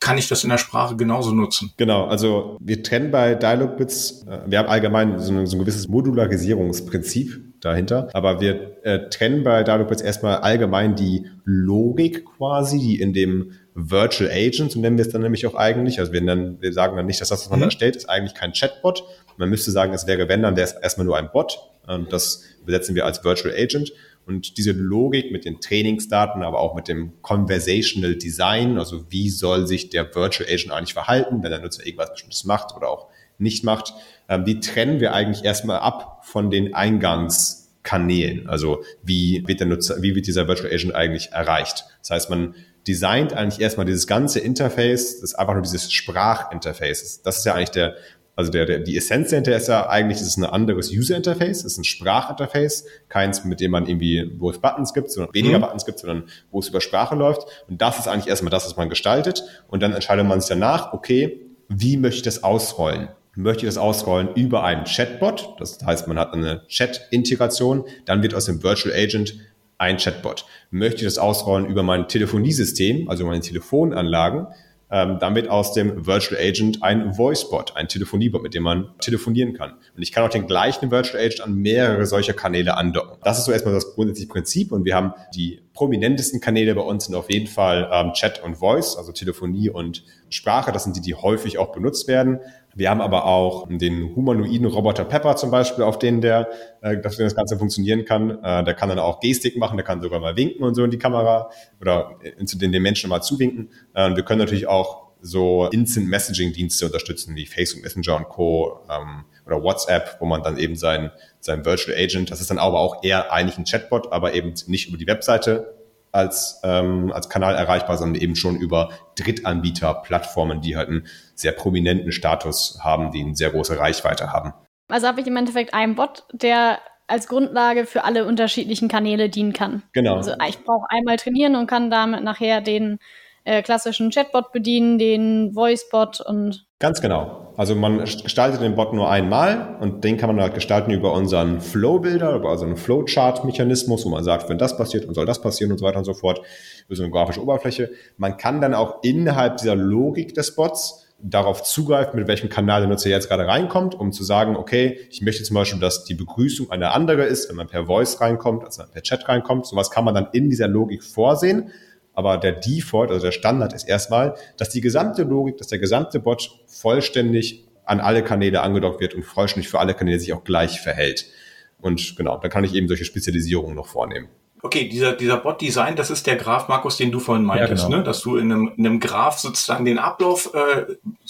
kann ich das in der Sprache genauso nutzen? Genau, also wir trennen bei Dialogbits, äh, wir haben allgemein so ein, so ein gewisses Modularisierungsprinzip dahinter, aber wir äh, trennen bei Dialogbits erstmal allgemein die Logik quasi, die in dem Virtual Agent, so nennen wir es dann nämlich auch eigentlich. Also wir, nennen, wir sagen dann nicht, dass das, was man mhm. da stellt, ist eigentlich kein Chatbot. Man müsste sagen, es wäre, wenn, dann wäre es erstmal nur ein Bot. Und das besetzen wir als Virtual Agent. Und diese Logik mit den Trainingsdaten, aber auch mit dem Conversational Design, also wie soll sich der Virtual Agent eigentlich verhalten, wenn der Nutzer irgendwas Bestimmtes macht oder auch nicht macht, ähm, die trennen wir eigentlich erstmal ab von den Eingangskanälen. Also wie wird der Nutzer, wie wird dieser Virtual Agent eigentlich erreicht? Das heißt, man designt eigentlich erstmal dieses ganze Interface, das ist einfach nur dieses Sprachinterface. Das ist ja eigentlich der, also der, der, die Essenz dahinter ist ja eigentlich, es ist ein anderes User-Interface, es ist ein Sprachinterface, keins, mit dem man irgendwie, wo es Buttons gibt, sondern weniger mhm. Buttons gibt, sondern wo es über Sprache läuft. Und das ist eigentlich erstmal das, was man gestaltet. Und dann entscheidet man sich danach, okay, wie möchte ich das ausrollen? Möchte ich das ausrollen über einen Chatbot? Das heißt, man hat eine Chat-Integration. Dann wird aus dem Virtual Agent ein Chatbot. Möchte ich das ausrollen über mein Telefoniesystem, also meine Telefonanlagen, ähm, damit aus dem Virtual Agent ein Voicebot, ein Telefoniebot, mit dem man telefonieren kann. Und ich kann auch den gleichen Virtual Agent an mehrere solcher Kanäle andocken. Das ist so erstmal das grundsätzliche Prinzip und wir haben die prominentesten Kanäle bei uns sind auf jeden Fall ähm, Chat und Voice, also Telefonie und Sprache. Das sind die, die häufig auch benutzt werden. Wir haben aber auch den humanoiden Roboter Pepper zum Beispiel, auf denen der, äh, dass das Ganze funktionieren kann. Äh, der kann dann auch Gestik machen, der kann sogar mal winken und so in die Kamera oder zu den, den Menschen mal zuwinken. Äh, wir können natürlich auch so Instant Messaging Dienste unterstützen, wie Facebook Messenger und Co. Ähm, oder WhatsApp, wo man dann eben sein, sein Virtual Agent, das ist dann aber auch eher eigentlich ein Chatbot, aber eben nicht über die Webseite als, ähm, als Kanal erreichbar, sondern eben schon über Drittanbieter-Plattformen, die halt einen sehr prominenten Status haben, die eine sehr große Reichweite haben. Also habe ich im Endeffekt einen Bot, der als Grundlage für alle unterschiedlichen Kanäle dienen kann. Genau. Also ich brauche einmal trainieren und kann damit nachher den äh, klassischen Chatbot bedienen, den Voicebot und. Ganz genau. Also man gestaltet den Bot nur einmal und den kann man halt gestalten über unseren Flow-Builder, über unseren Flowchart-Mechanismus, wo man sagt, wenn das passiert und soll das passieren und so weiter und so fort, über so eine grafische Oberfläche. Man kann dann auch innerhalb dieser Logik des Bots darauf zugreifen, mit welchem Kanal der Nutzer jetzt gerade reinkommt, um zu sagen, okay, ich möchte zum Beispiel, dass die Begrüßung eine andere ist, wenn man per Voice reinkommt, als wenn man per Chat reinkommt. Sowas kann man dann in dieser Logik vorsehen. Aber der Default, also der Standard ist erstmal, dass die gesamte Logik, dass der gesamte Bot vollständig an alle Kanäle angedockt wird und vollständig für alle Kanäle sich auch gleich verhält. Und genau, dann kann ich eben solche Spezialisierungen noch vornehmen. Okay, dieser, dieser Bot-Design, das ist der Graph, Markus, den du vorhin meintest, ja, genau. ne? dass du in einem, in einem Graph sozusagen den Ablauf äh,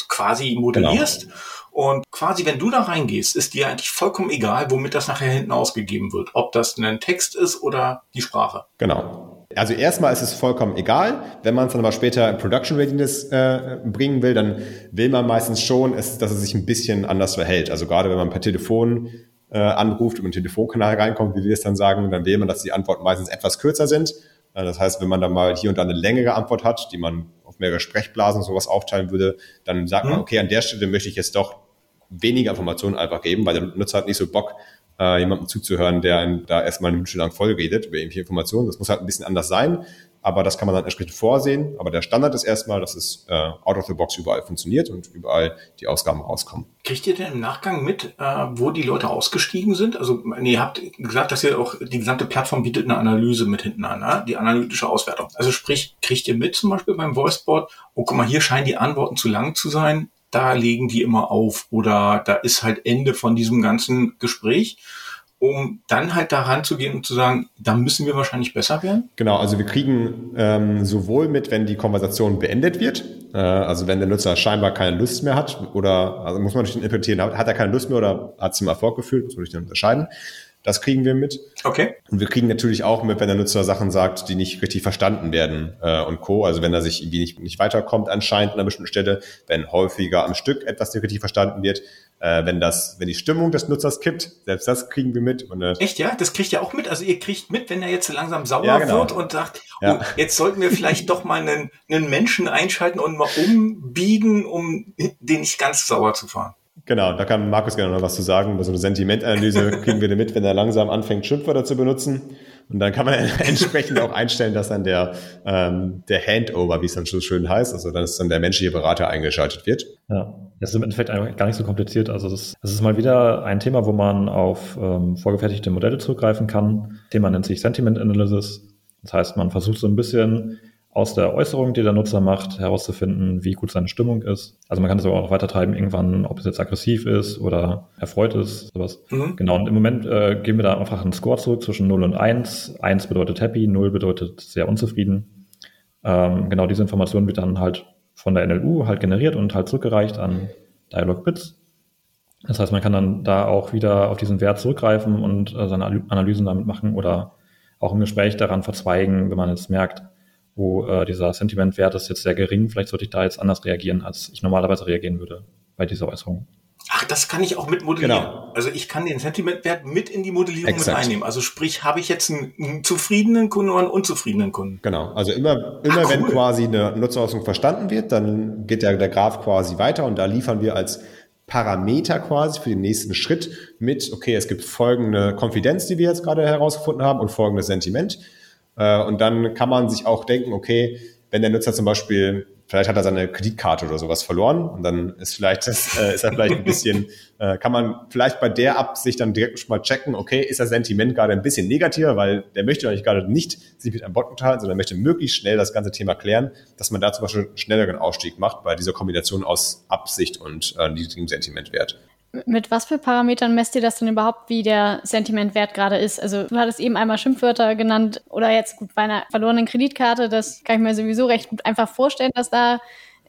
quasi modellierst. Genau. Und quasi, wenn du da reingehst, ist dir eigentlich vollkommen egal, womit das nachher hinten ausgegeben wird. Ob das ein Text ist oder die Sprache. Genau. Also erstmal ist es vollkommen egal. Wenn man es dann aber später in Production Readiness äh, bringen will, dann will man meistens schon, dass es sich ein bisschen anders verhält. Also gerade wenn man per Telefon äh, anruft, über den Telefonkanal reinkommt, wie wir es dann sagen, dann will man, dass die Antworten meistens etwas kürzer sind. Äh, das heißt, wenn man dann mal hier und da eine längere Antwort hat, die man auf mehrere Sprechblasen und sowas aufteilen würde, dann sagt mhm. man, okay, an der Stelle möchte ich jetzt doch weniger Informationen einfach geben, weil der Nutzer hat nicht so Bock, äh, jemandem zuzuhören, der einen da erstmal eine Minute lang voll redet über irgendwelche Informationen. Das muss halt ein bisschen anders sein, aber das kann man dann entsprechend vorsehen. Aber der Standard ist erstmal, dass es äh, out of the box überall funktioniert und überall die Ausgaben rauskommen. Kriegt ihr denn im Nachgang mit, äh, wo die Leute ausgestiegen sind? Also, nee, ihr habt gesagt, dass ihr auch die gesamte Plattform bietet eine Analyse mit hinten an, ne? die analytische Auswertung. Also sprich, kriegt ihr mit zum Beispiel beim Voiceboard, oh guck mal, hier scheinen die Antworten zu lang zu sein, da legen die immer auf oder da ist halt Ende von diesem ganzen Gespräch um dann halt daran zu gehen und zu sagen, da müssen wir wahrscheinlich besser werden? Genau, also wir kriegen ähm, sowohl mit, wenn die Konversation beendet wird, äh, also wenn der Nutzer scheinbar keine Lust mehr hat oder, also muss man nicht interpretieren, hat er keine Lust mehr oder hat es zum Erfolg geführt, muss man nicht unterscheiden. Das kriegen wir mit. Okay. Und wir kriegen natürlich auch mit, wenn der Nutzer Sachen sagt, die nicht richtig verstanden werden äh, und Co. Also wenn er sich irgendwie nicht, nicht weiterkommt anscheinend an einer bestimmten Stelle, wenn häufiger am Stück etwas nicht richtig verstanden wird, äh, wenn das, wenn die Stimmung des Nutzers kippt, selbst das kriegen wir mit. Und, äh, Echt, ja? Das kriegt ihr auch mit? Also ihr kriegt mit, wenn er jetzt langsam sauer ja, genau. wird und sagt, ja. oh, jetzt sollten wir vielleicht doch mal einen, einen Menschen einschalten und mal umbiegen, um den nicht ganz sauer zu fahren. Genau, da kann Markus gerne noch was zu sagen. Bei so einer Sentimentanalyse kriegen wir mit, wenn er langsam anfängt, Schimpfwörter zu benutzen. Und dann kann man entsprechend auch einstellen, dass dann der, ähm, der Handover, wie es dann so schön heißt, also dass dann der menschliche Berater eingeschaltet wird. Ja, das ist im Endeffekt gar nicht so kompliziert. Also das, das ist mal wieder ein Thema, wo man auf ähm, vorgefertigte Modelle zurückgreifen kann. Thema nennt sich Sentiment Analysis. Das heißt, man versucht so ein bisschen aus der Äußerung, die der Nutzer macht, herauszufinden, wie gut seine Stimmung ist. Also man kann es aber auch weiter treiben, irgendwann, ob es jetzt aggressiv ist oder erfreut ist, sowas. Mhm. Genau, und im Moment äh, geben wir da einfach einen Score zurück zwischen 0 und 1. 1 bedeutet happy, 0 bedeutet sehr unzufrieden. Ähm, genau diese Information wird dann halt von der NLU halt generiert und halt zurückgereicht an Dialogbits. Das heißt, man kann dann da auch wieder auf diesen Wert zurückgreifen und äh, seine Analysen damit machen oder auch im Gespräch daran verzweigen, wenn man jetzt merkt, wo äh, dieser Sentimentwert ist jetzt sehr gering, vielleicht sollte ich da jetzt anders reagieren, als ich normalerweise reagieren würde bei dieser Äußerung. Ach, das kann ich auch mit modellieren. Genau. Also ich kann den Sentimentwert mit in die Modellierung Exakt. mit einnehmen. Also sprich, habe ich jetzt einen, einen, zufriedenen Kunden oder einen unzufriedenen Kunden? Genau. Also immer, immer Ach, cool. wenn quasi eine Nutzerausdruck verstanden wird, dann geht der, der Graph quasi weiter und da liefern wir als Parameter quasi für den nächsten Schritt mit, okay, es gibt folgende Konfidenz, die wir jetzt gerade herausgefunden haben und folgendes Sentiment. Äh, und dann kann man sich auch denken, okay, wenn der Nutzer zum Beispiel, vielleicht hat er seine Kreditkarte oder sowas verloren und dann ist vielleicht das, äh, ist er vielleicht ein bisschen, äh, kann man vielleicht bei der Absicht dann direkt schon mal checken, okay, ist das Sentiment gerade ein bisschen negativer, weil der möchte eigentlich gerade nicht sich mit einem Bot unterhalten, sondern möchte möglichst schnell das ganze Thema klären, dass man da zum Beispiel einen schnelleren Ausstieg macht bei dieser Kombination aus Absicht und äh, niedrigem Sentimentwert. Mit was für Parametern messt ihr das denn überhaupt, wie der Sentimentwert gerade ist? Also du hattest eben einmal Schimpfwörter genannt oder jetzt gut bei einer verlorenen Kreditkarte, das kann ich mir sowieso recht gut einfach vorstellen, dass da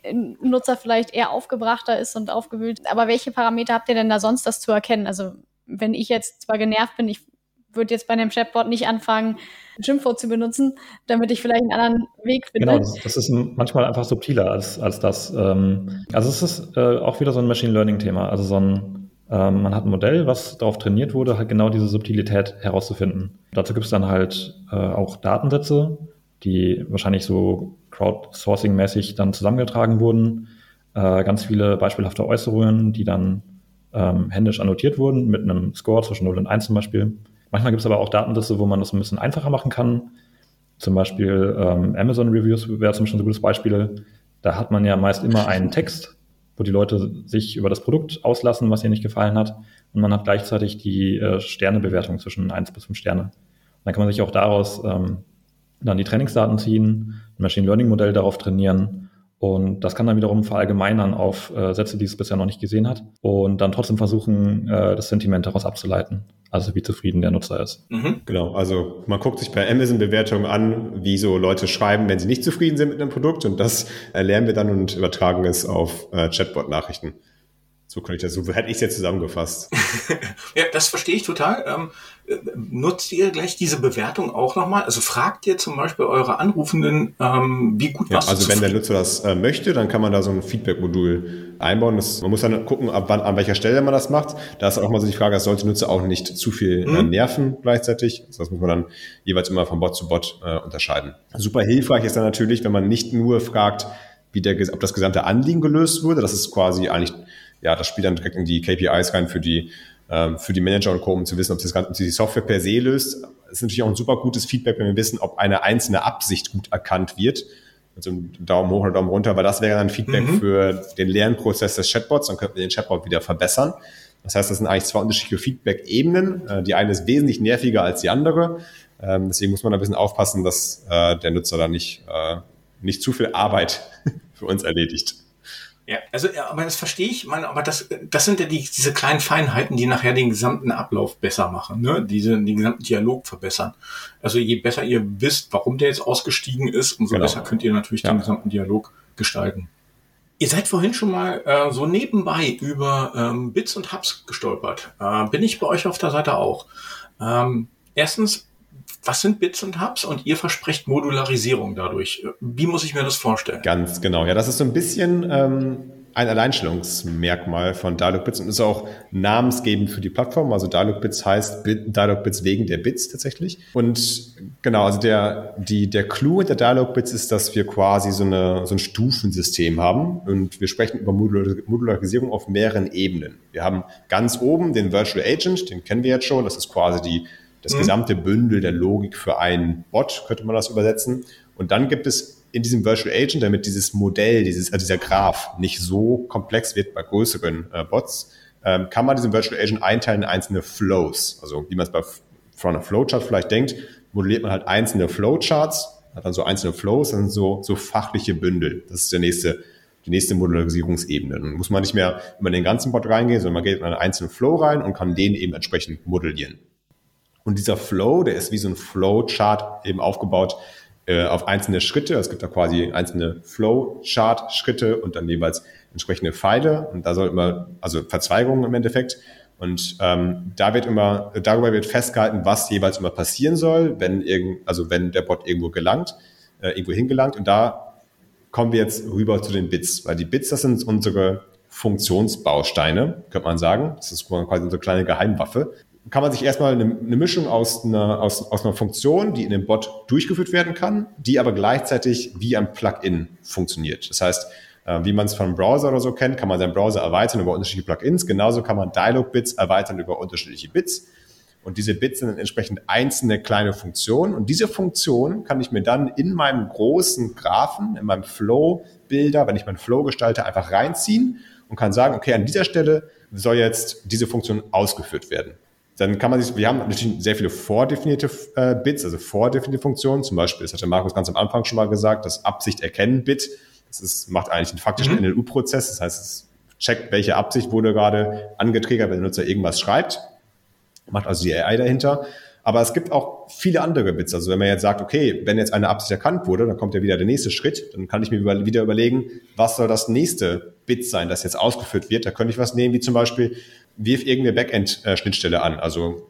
ein Nutzer vielleicht eher aufgebrachter ist und aufgewühlt. Aber welche Parameter habt ihr denn da sonst das zu erkennen? Also wenn ich jetzt zwar genervt bin, ich würde jetzt bei einem Chatbot nicht anfangen, ein Schimpfwort zu benutzen, damit ich vielleicht einen anderen Weg finde. Genau, das, das ist manchmal einfach subtiler als, als das. Ähm, also es ist äh, auch wieder so ein Machine Learning-Thema. Also so ein, ähm, man hat ein Modell, was darauf trainiert wurde, halt genau diese Subtilität herauszufinden. Dazu gibt es dann halt äh, auch Datensätze, die wahrscheinlich so crowdsourcing-mäßig dann zusammengetragen wurden. Äh, ganz viele beispielhafte Äußerungen, die dann ähm, händisch annotiert wurden, mit einem Score zwischen 0 und 1 zum Beispiel. Manchmal gibt es aber auch Datenliste, wo man das ein bisschen einfacher machen kann. Zum Beispiel ähm, Amazon Reviews wäre zum Beispiel ein gutes Beispiel. Da hat man ja meist immer einen Text, wo die Leute sich über das Produkt auslassen, was ihnen nicht gefallen hat. Und man hat gleichzeitig die äh, Sternebewertung zwischen 1 bis 5 Sterne. Und dann kann man sich auch daraus ähm, dann die Trainingsdaten ziehen, ein Machine Learning Modell darauf trainieren und das kann dann wiederum verallgemeinern auf äh, Sätze, die es bisher noch nicht gesehen hat und dann trotzdem versuchen, äh, das Sentiment daraus abzuleiten. Also wie zufrieden der Nutzer ist. Mhm. Genau, also man guckt sich bei Amazon-Bewertungen an, wie so Leute schreiben, wenn sie nicht zufrieden sind mit einem Produkt und das erlernen wir dann und übertragen es auf äh, Chatbot-Nachrichten. So könnte ich das, so hätte ich es jetzt zusammengefasst. ja, das verstehe ich total. Ähm, nutzt ihr gleich diese Bewertung auch nochmal? Also fragt ihr zum Beispiel eure Anrufenden, ähm, wie gut ja, Also wenn der Nutzer das äh, möchte, dann kann man da so ein Feedback-Modul einbauen. Das, man muss dann gucken, ab wann, an welcher Stelle man das macht. Da ist auch mal so die Frage, das sollte Nutzer auch nicht zu viel äh, mhm. nerven gleichzeitig. Also das muss man dann jeweils immer von Bot zu Bot äh, unterscheiden. Super hilfreich ist dann natürlich, wenn man nicht nur fragt, wie der, ob das gesamte Anliegen gelöst wurde. Das ist quasi eigentlich ja, das spielt dann direkt in die KPIs rein für die, ähm, für die Manager und Co., um zu wissen, ob, das Ganze, ob die Software per se löst. Das ist natürlich auch ein super gutes Feedback, wenn wir wissen, ob eine einzelne Absicht gut erkannt wird. Also Daumen hoch oder Daumen runter, weil das wäre dann Feedback mhm. für den Lernprozess des Chatbots, dann könnten wir den Chatbot wieder verbessern. Das heißt, das sind eigentlich zwei unterschiedliche Feedback-Ebenen. Äh, die eine ist wesentlich nerviger als die andere. Ähm, deswegen muss man ein bisschen aufpassen, dass äh, der Nutzer da nicht, äh, nicht zu viel Arbeit für uns erledigt. Ja, also, ja, aber das verstehe ich, meine, aber das, das sind ja die, diese kleinen Feinheiten, die nachher den gesamten Ablauf besser machen, ne? Diese, den gesamten Dialog verbessern. Also je besser ihr wisst, warum der jetzt ausgestiegen ist, umso genau. besser könnt ihr natürlich ja. den gesamten Dialog gestalten. Ihr seid vorhin schon mal äh, so nebenbei über ähm, Bits und Hubs gestolpert. Äh, bin ich bei euch auf der Seite auch. Ähm, erstens, was sind Bits und Hubs? Und ihr versprecht Modularisierung dadurch. Wie muss ich mir das vorstellen? Ganz genau. Ja, das ist so ein bisschen ähm, ein Alleinstellungsmerkmal von Dialogbits und ist auch namensgebend für die Plattform. Also Dialogbits heißt Dialogbits wegen der Bits tatsächlich. Und genau, also der, die, der Clou der Dialogbits ist, dass wir quasi so, eine, so ein Stufensystem haben und wir sprechen über Modularisierung auf mehreren Ebenen. Wir haben ganz oben den Virtual Agent, den kennen wir jetzt schon. Das ist quasi die das mhm. gesamte Bündel der Logik für einen Bot, könnte man das übersetzen. Und dann gibt es in diesem Virtual Agent, damit dieses Modell, dieses, also dieser Graph nicht so komplex wird bei größeren äh, Bots, ähm, kann man diesen Virtual Agent einteilen in einzelne Flows. Also wie man es bei von einer Flowchart vielleicht denkt, modelliert man halt einzelne Flowcharts, hat dann so einzelne Flows, dann so, so fachliche Bündel. Das ist der nächste, die nächste Modularisierungsebene. Dann muss man nicht mehr über den ganzen Bot reingehen, sondern man geht in einen einzelnen Flow rein und kann den eben entsprechend modellieren. Und dieser Flow, der ist wie so ein Flowchart eben aufgebaut äh, auf einzelne Schritte. Es gibt da quasi einzelne Flowchart-Schritte und dann jeweils entsprechende Pfeile. Und da soll immer, also Verzweigungen im Endeffekt. Und ähm, da wird immer, darüber wird festgehalten, was jeweils immer passieren soll, wenn irgend, also wenn der Bot irgendwo gelangt, äh, irgendwo hingelangt. Und da kommen wir jetzt rüber zu den Bits, weil die Bits, das sind unsere Funktionsbausteine, könnte man sagen. Das ist quasi unsere kleine Geheimwaffe kann man sich erstmal eine, eine Mischung aus einer, aus, aus einer Funktion, die in dem Bot durchgeführt werden kann, die aber gleichzeitig wie ein Plugin funktioniert. Das heißt, äh, wie man es von einem Browser oder so kennt, kann man seinen Browser erweitern über unterschiedliche Plugins. Genauso kann man Dialog-Bits erweitern über unterschiedliche Bits. Und diese Bits sind dann entsprechend einzelne kleine Funktionen. Und diese Funktion kann ich mir dann in meinem großen Graphen, in meinem Flow-Bilder, wenn ich meinen Flow gestalte, einfach reinziehen und kann sagen, okay, an dieser Stelle soll jetzt diese Funktion ausgeführt werden dann kann man sich, wir haben natürlich sehr viele vordefinierte äh, Bits, also vordefinierte Funktionen. Zum Beispiel, das hatte Markus ganz am Anfang schon mal gesagt, das Absicht erkennen Bit. Das ist, macht eigentlich einen faktischen mhm. NLU-Prozess. Das heißt, es checkt, welche Absicht wurde gerade angetriggert, wenn der Nutzer irgendwas schreibt. Macht also die AI dahinter. Aber es gibt auch viele andere Bits. Also wenn man jetzt sagt, okay, wenn jetzt eine Absicht erkannt wurde, dann kommt ja wieder der nächste Schritt. Dann kann ich mir wieder überlegen, was soll das nächste Bit sein, das jetzt ausgeführt wird. Da könnte ich was nehmen, wie zum Beispiel, wirf irgendeine Backend-Schnittstelle an. Also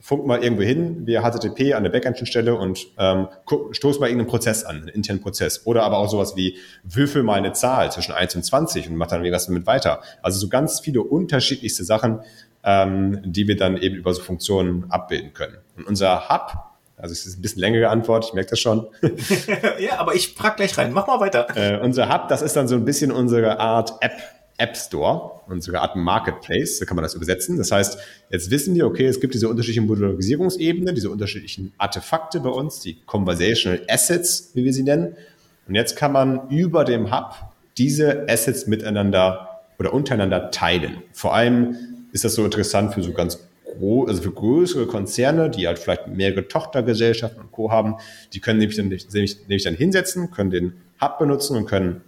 funk mal irgendwo hin, via HTTP an der Backend-Schnittstelle und ähm, stoß mal irgendeinen Prozess an, einen internen Prozess. Oder aber auch sowas wie würfel mal eine Zahl zwischen 1 und 20 und mach dann irgendwas damit weiter. Also so ganz viele unterschiedlichste Sachen, ähm, die wir dann eben über so Funktionen abbilden können. Und unser Hub Also es ist ein bisschen längere Antwort, ich merke das schon. ja, aber ich frag gleich rein. Mach mal weiter. Äh, unser Hub, das ist dann so ein bisschen unsere Art App, App Store, unsere Art Marketplace, so kann man das übersetzen. Das heißt, jetzt wissen wir, okay, es gibt diese unterschiedlichen Modularisierungsebenen, diese unterschiedlichen Artefakte bei uns, die Conversational Assets, wie wir sie nennen. Und jetzt kann man über dem Hub diese Assets miteinander oder untereinander teilen. Vor allem ist das so interessant für so ganz also für größere Konzerne, die halt vielleicht mehrere Tochtergesellschaften und Co. haben, die können nämlich dann, nämlich, nämlich dann hinsetzen, können den Hub benutzen und können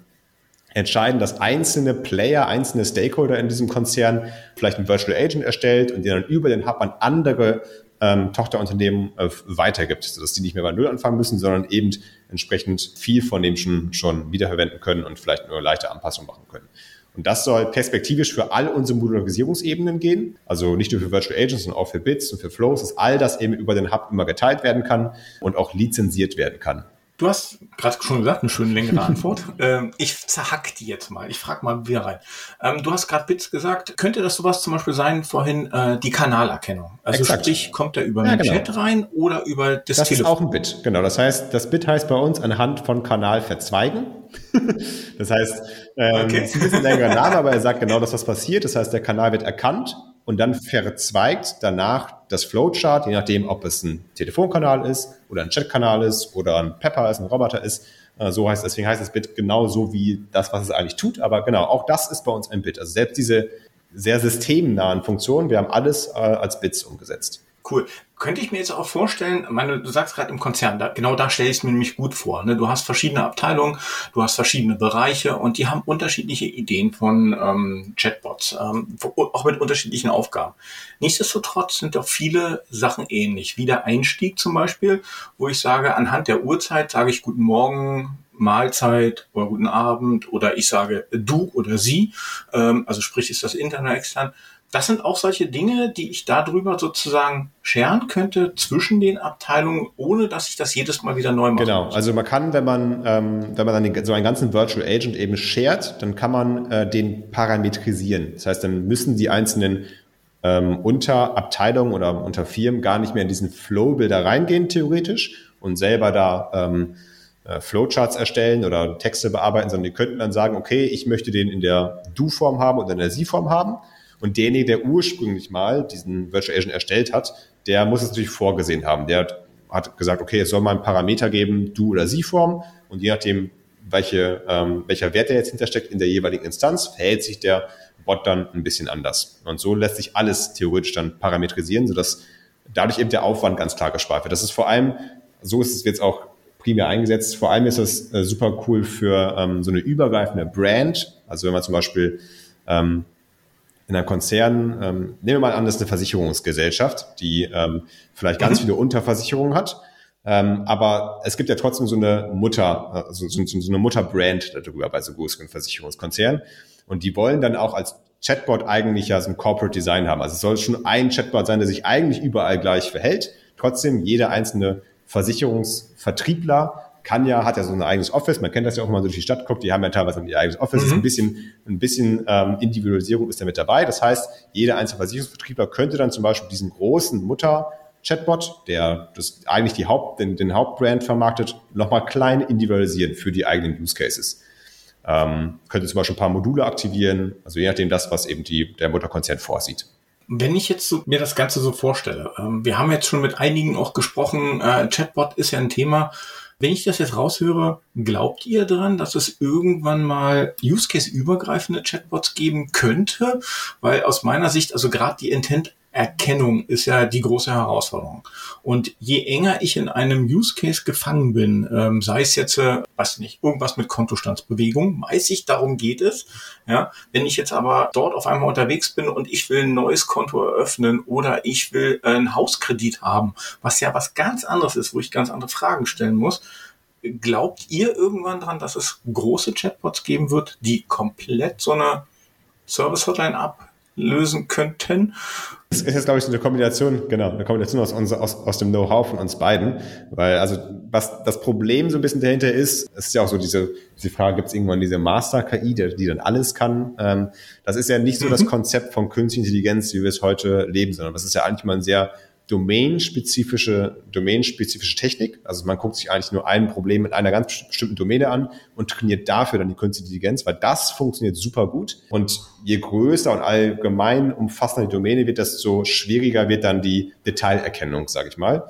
entscheiden, dass einzelne Player, einzelne Stakeholder in diesem Konzern vielleicht einen Virtual Agent erstellt und den dann über den Hub an andere ähm, Tochterunternehmen äh, weitergibt, sodass die nicht mehr bei Null anfangen müssen, sondern eben entsprechend viel von dem schon, schon wiederverwenden können und vielleicht nur leichte Anpassungen machen können. Und das soll perspektivisch für all unsere Modularisierungsebenen gehen. Also nicht nur für Virtual Agents, sondern auch für Bits und für Flows, dass all das eben über den Hub immer geteilt werden kann und auch lizenziert werden kann. Du hast gerade schon gesagt, eine schöne längere Antwort. ähm, ich zerhack die jetzt mal. Ich frage mal wieder rein. Ähm, du hast gerade Bits gesagt. Könnte das sowas zum Beispiel sein, vorhin äh, die Kanalerkennung? Also Exakt. sprich, kommt er über ja, den genau. Chat rein oder über das, das Telefon? Das ist auch ein Bit, genau. Das heißt, das Bit heißt bei uns anhand von Kanal verzweigen. das heißt, ähm, okay. ist ein bisschen längerer Name, aber er sagt genau das, was passiert. Das heißt, der Kanal wird erkannt und dann verzweigt danach das Flowchart, je nachdem, ob es ein Telefonkanal ist oder ein Chatkanal ist oder ein Pepper ist, ein Roboter ist. Äh, so heißt, deswegen heißt das Bit genau so wie das, was es eigentlich tut. Aber genau, auch das ist bei uns ein Bit. Also selbst diese sehr systemnahen Funktionen, wir haben alles äh, als Bits umgesetzt. Cool. Könnte ich mir jetzt auch vorstellen, meine, du sagst gerade im Konzern, da, genau da stelle ich es mir nämlich gut vor. Ne? Du hast verschiedene Abteilungen, du hast verschiedene Bereiche und die haben unterschiedliche Ideen von ähm, Chatbots, ähm, auch mit unterschiedlichen Aufgaben. Nichtsdestotrotz sind doch viele Sachen ähnlich, wie der Einstieg zum Beispiel, wo ich sage, anhand der Uhrzeit sage ich Guten Morgen, Mahlzeit oder guten Abend oder ich sage du oder sie, ähm, also sprich ist das intern oder extern das sind auch solche Dinge, die ich darüber sozusagen scheren könnte zwischen den Abteilungen, ohne dass ich das jedes Mal wieder neu mache. Genau, muss. also man kann, wenn man, ähm, wenn man dann so einen ganzen Virtual Agent eben shared, dann kann man äh, den parametrisieren. Das heißt, dann müssen die einzelnen ähm, Unterabteilungen oder unter Firmen gar nicht mehr in diesen Flow-Bilder reingehen, theoretisch, und selber da ähm, äh, Flowcharts erstellen oder Texte bearbeiten, sondern die könnten dann sagen, okay, ich möchte den in der Du-Form haben oder in der Sie-Form haben und derjenige, der ursprünglich mal diesen Virtual Agent erstellt hat, der muss es natürlich vorgesehen haben. Der hat gesagt, okay, es soll mal einen Parameter geben, du oder sie Form. Und je nachdem, welche, ähm, welcher Wert der jetzt hintersteckt in der jeweiligen Instanz, verhält sich der Bot dann ein bisschen anders. Und so lässt sich alles theoretisch dann parametrisieren, sodass dadurch eben der Aufwand ganz klar gespart wird. Das ist vor allem, so ist es jetzt auch primär eingesetzt, vor allem ist das äh, super cool für ähm, so eine übergreifende Brand. Also wenn man zum Beispiel ähm, in einem Konzern, ähm, nehmen wir mal an, das ist eine Versicherungsgesellschaft, die ähm, vielleicht ganz mhm. viele Unterversicherungen hat, ähm, aber es gibt ja trotzdem so eine Mutter, also so, so, so eine Mutterbrand darüber bei so größeren Versicherungskonzernen. Und die wollen dann auch als Chatbot eigentlich ja so ein Corporate Design haben. Also es soll schon ein Chatbot sein, der sich eigentlich überall gleich verhält. Trotzdem jeder einzelne Versicherungsvertriebler kann ja, hat ja so ein eigenes Office, man kennt das ja auch, wenn man durch die Stadt guckt, die haben ja teilweise ihr eigenes Office, mhm. ein bisschen, ein bisschen ähm, Individualisierung ist da mit dabei. Das heißt, jeder einzelne Versicherungsvertriebler könnte dann zum Beispiel diesen großen Mutter-Chatbot, der das eigentlich die Haupt, den, den Hauptbrand vermarktet, nochmal klein individualisieren für die eigenen Use Cases. Ähm, könnte zum Beispiel ein paar Module aktivieren, also je nachdem das, was eben die, der Mutterkonzern vorsieht. Wenn ich jetzt so, mir das Ganze so vorstelle, ähm, wir haben jetzt schon mit einigen auch gesprochen, äh, Chatbot ist ja ein Thema, wenn ich das jetzt raushöre, glaubt ihr dran, dass es irgendwann mal Use Case übergreifende Chatbots geben könnte? Weil aus meiner Sicht, also gerade die Intent Erkennung ist ja die große Herausforderung. Und je enger ich in einem Use Case gefangen bin, ähm, sei es jetzt, äh, weiß nicht, irgendwas mit Kontostandsbewegung, weiß ich, darum geht es. Ja, wenn ich jetzt aber dort auf einmal unterwegs bin und ich will ein neues Konto eröffnen oder ich will äh, einen Hauskredit haben, was ja was ganz anderes ist, wo ich ganz andere Fragen stellen muss, glaubt ihr irgendwann dran, dass es große Chatbots geben wird, die komplett so eine Service Hotline ablösen könnten? Das ist jetzt, glaube ich, so eine Kombination, genau, eine Kombination aus, uns, aus, aus dem Know-how von uns beiden. Weil, also, was das Problem so ein bisschen dahinter ist, es ist ja auch so diese, diese Frage, gibt es irgendwann diese Master-KI, die, die dann alles kann? Ähm, das ist ja nicht so mhm. das Konzept von künstlicher Intelligenz, wie wir es heute leben, sondern das ist ja eigentlich mal ein sehr domainspezifische, domainspezifische Technik. Also man guckt sich eigentlich nur ein Problem mit einer ganz bestimmten Domäne an und trainiert dafür dann die künstliche Intelligenz, weil das funktioniert super gut. Und je größer und allgemein umfassender die Domäne wird, desto schwieriger wird dann die Detailerkennung, sage ich mal.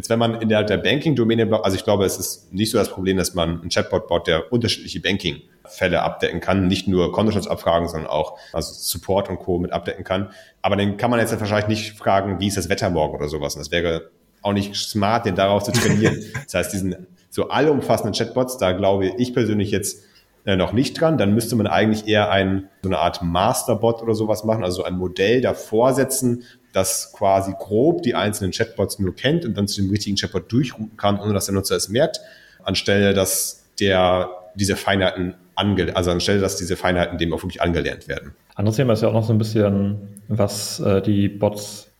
Jetzt, wenn man in der, der Banking-Domäne, also ich glaube, es ist nicht so das Problem, dass man einen Chatbot baut, der unterschiedliche Banking-Fälle abdecken kann, nicht nur Kontostandsabfragen, sondern auch also Support und Co. mit abdecken kann. Aber den kann man jetzt wahrscheinlich nicht fragen, wie ist das Wetter morgen oder sowas. Und das wäre auch nicht smart, den darauf zu trainieren. das heißt, diesen so allumfassenden Chatbots, da glaube ich persönlich jetzt äh, noch nicht dran. Dann müsste man eigentlich eher ein, so eine Art Masterbot oder sowas machen, also ein Modell davor setzen, das quasi grob die einzelnen Chatbots nur kennt und dann zu dem richtigen Chatbot durchrouten kann, ohne dass der Nutzer es merkt, anstelle, dass der diese Feinheiten ange also anstelle, dass diese Feinheiten dem auch wirklich angelernt werden. Anderes Thema ist ja auch noch so ein bisschen, was äh, die Bots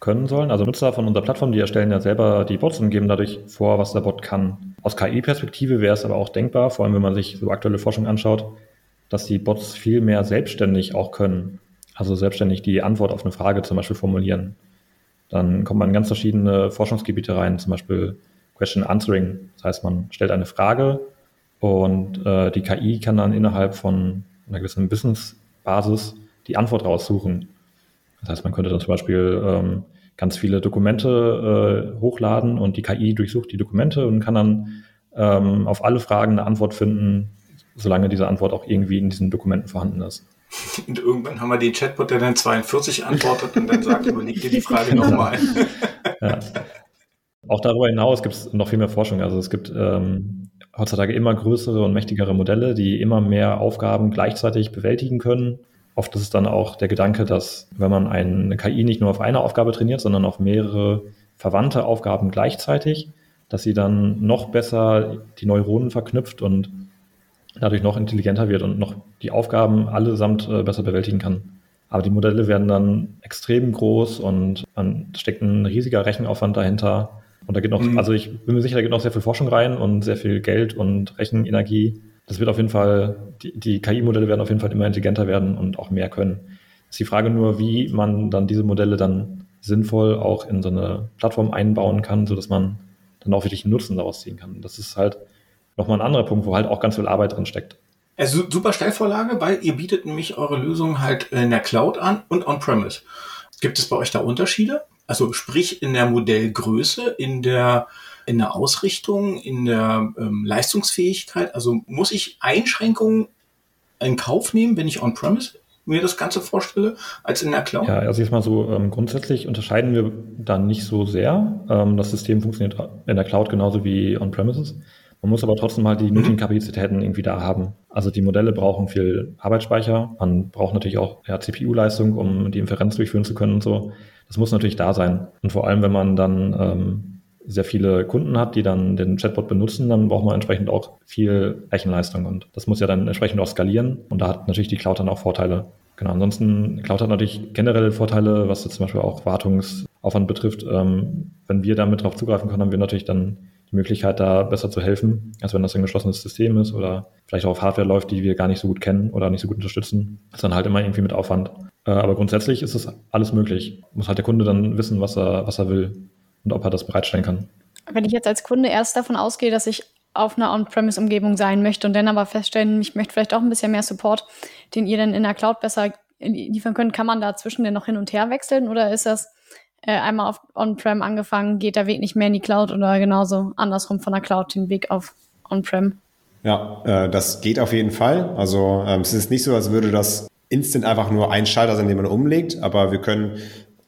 können sollen. Also Nutzer von unserer Plattform, die erstellen ja selber die Bots und geben dadurch vor, was der Bot kann. Aus KI-Perspektive wäre es aber auch denkbar, vor allem wenn man sich so aktuelle Forschung anschaut, dass die Bots viel mehr selbstständig auch können. Also selbstständig die Antwort auf eine Frage zum Beispiel formulieren. Dann kommt man in ganz verschiedene Forschungsgebiete rein, zum Beispiel Question Answering. Das heißt, man stellt eine Frage und äh, die KI kann dann innerhalb von einer gewissen Wissensbasis die Antwort raussuchen. Das heißt, man könnte dann zum Beispiel ähm, ganz viele Dokumente äh, hochladen und die KI durchsucht die Dokumente und kann dann ähm, auf alle Fragen eine Antwort finden, solange diese Antwort auch irgendwie in diesen Dokumenten vorhanden ist. Und irgendwann haben wir den Chatbot, der dann 42 antwortet und dann sagt, überleg dir die Frage nochmal. Ja. Auch darüber hinaus gibt es noch viel mehr Forschung. Also es gibt ähm, heutzutage immer größere und mächtigere Modelle, die immer mehr Aufgaben gleichzeitig bewältigen können. Oft ist es dann auch der Gedanke, dass wenn man eine KI nicht nur auf eine Aufgabe trainiert, sondern auf mehrere verwandte Aufgaben gleichzeitig, dass sie dann noch besser die Neuronen verknüpft und dadurch noch intelligenter wird und noch die Aufgaben allesamt äh, besser bewältigen kann. Aber die Modelle werden dann extrem groß und man steckt ein riesiger Rechenaufwand dahinter. Und da geht noch, mhm. also ich bin mir sicher, da geht noch sehr viel Forschung rein und sehr viel Geld und Rechenenergie. Das wird auf jeden Fall, die, die KI-Modelle werden auf jeden Fall immer intelligenter werden und auch mehr können. Ist die Frage nur, wie man dann diese Modelle dann sinnvoll auch in so eine Plattform einbauen kann, so dass man dann auch wirklich einen Nutzen daraus ziehen kann. Das ist halt nochmal ein anderer Punkt, wo halt auch ganz viel Arbeit drin steckt. Also super Stellvorlage, weil ihr bietet nämlich eure Lösung halt in der Cloud an und on-premise. Gibt es bei euch da Unterschiede? Also sprich in der Modellgröße, in der in der Ausrichtung, in der ähm, Leistungsfähigkeit? Also muss ich Einschränkungen in Kauf nehmen, wenn ich on-premise mir das Ganze vorstelle, als in der Cloud? Ja, also jetzt mal so, ähm, grundsätzlich unterscheiden wir da nicht so sehr. Ähm, das System funktioniert in der Cloud genauso wie on-premises. Man muss aber trotzdem halt die mhm. nötigen Kapazitäten irgendwie da haben. Also die Modelle brauchen viel Arbeitsspeicher. Man braucht natürlich auch ja, CPU-Leistung, um die Inferenz durchführen zu können und so. Das muss natürlich da sein. Und vor allem, wenn man dann ähm, sehr viele Kunden hat, die dann den Chatbot benutzen, dann braucht man entsprechend auch viel Rechenleistung. Und das muss ja dann entsprechend auch skalieren. Und da hat natürlich die Cloud dann auch Vorteile. Genau, ansonsten, Cloud hat natürlich generell Vorteile, was jetzt zum Beispiel auch Wartungsaufwand betrifft. Ähm, wenn wir damit drauf zugreifen können, haben wir natürlich dann die Möglichkeit, da besser zu helfen, als wenn das ein geschlossenes System ist oder vielleicht auch auf Hardware läuft, die wir gar nicht so gut kennen oder nicht so gut unterstützen. Das ist dann halt immer irgendwie mit Aufwand. Äh, aber grundsätzlich ist es alles möglich. Muss halt der Kunde dann wissen, was er, was er will und ob er das bereitstellen kann. Wenn ich jetzt als Kunde erst davon ausgehe, dass ich auf einer On-Premise-Umgebung sein möchte und dann aber feststellen, ich möchte vielleicht auch ein bisschen mehr Support, den ihr dann in der Cloud besser liefern könnt, kann man da zwischen denn noch hin und her wechseln oder ist das äh, einmal auf On-Prem angefangen, geht der Weg nicht mehr in die Cloud oder genauso andersrum von der Cloud den Weg auf On-Prem? Ja, äh, das geht auf jeden Fall. Also ähm, es ist nicht so, als würde das instant einfach nur ein Schalter sein, den man umlegt, aber wir können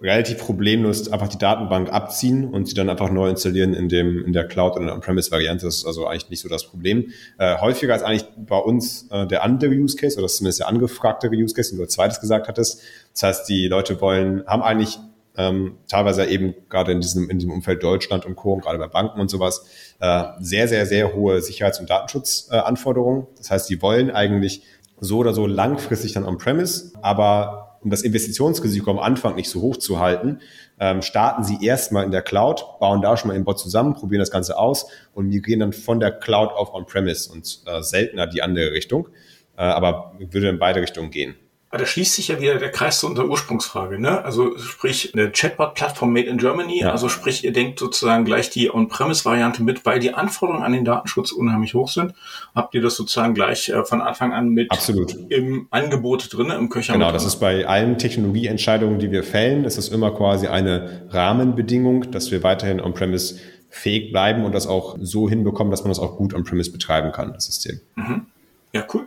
relativ problemlos einfach die Datenbank abziehen und sie dann einfach neu installieren in dem in der Cloud oder On-Premise-Variante. Das ist also eigentlich nicht so das Problem. Äh, häufiger ist eigentlich bei uns äh, der andere Use Case oder zumindest der angefragtere Use Case, den du als zweites gesagt hattest. Das heißt, die Leute wollen, haben eigentlich ähm, teilweise eben gerade in diesem, in diesem Umfeld Deutschland und Co., und gerade bei Banken und sowas, äh, sehr, sehr, sehr hohe Sicherheits- und Datenschutzanforderungen. Äh, das heißt, die wollen eigentlich so oder so langfristig dann on-premise, aber um das Investitionsrisiko am Anfang nicht so hoch zu halten, ähm, starten sie erstmal in der Cloud, bauen da schon mal den Bot zusammen, probieren das Ganze aus und migrieren dann von der Cloud auf on-premise und äh, seltener die andere Richtung, äh, aber würde in beide Richtungen gehen. Aber da schließt sich ja wieder der Kreis zu unserer Ursprungsfrage, ne? Also sprich eine Chatbot-Plattform made in Germany, ja. also sprich ihr denkt sozusagen gleich die On-Premise-Variante mit, weil die Anforderungen an den Datenschutz unheimlich hoch sind. Habt ihr das sozusagen gleich äh, von Anfang an mit Absolut. im Angebot drin, im Köcher? Genau, das ist bei allen Technologieentscheidungen, die wir fällen, ist es immer quasi eine Rahmenbedingung, dass wir weiterhin On-Premise fähig bleiben und das auch so hinbekommen, dass man das auch gut On-Premise betreiben kann, das System. Mhm. Ja, cool.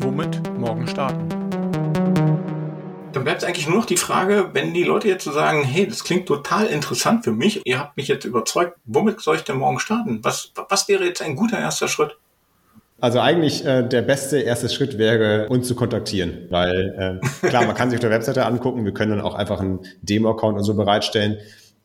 Womit morgen starten? Dann bleibt eigentlich nur noch die Frage, wenn die Leute jetzt so sagen, hey, das klingt total interessant für mich, ihr habt mich jetzt überzeugt, womit soll ich denn morgen starten? Was, was wäre jetzt ein guter erster Schritt? Also eigentlich äh, der beste erste Schritt wäre, uns zu kontaktieren, weil äh, klar, man kann sich auf der Webseite angucken, wir können dann auch einfach einen Demo-Account und so bereitstellen,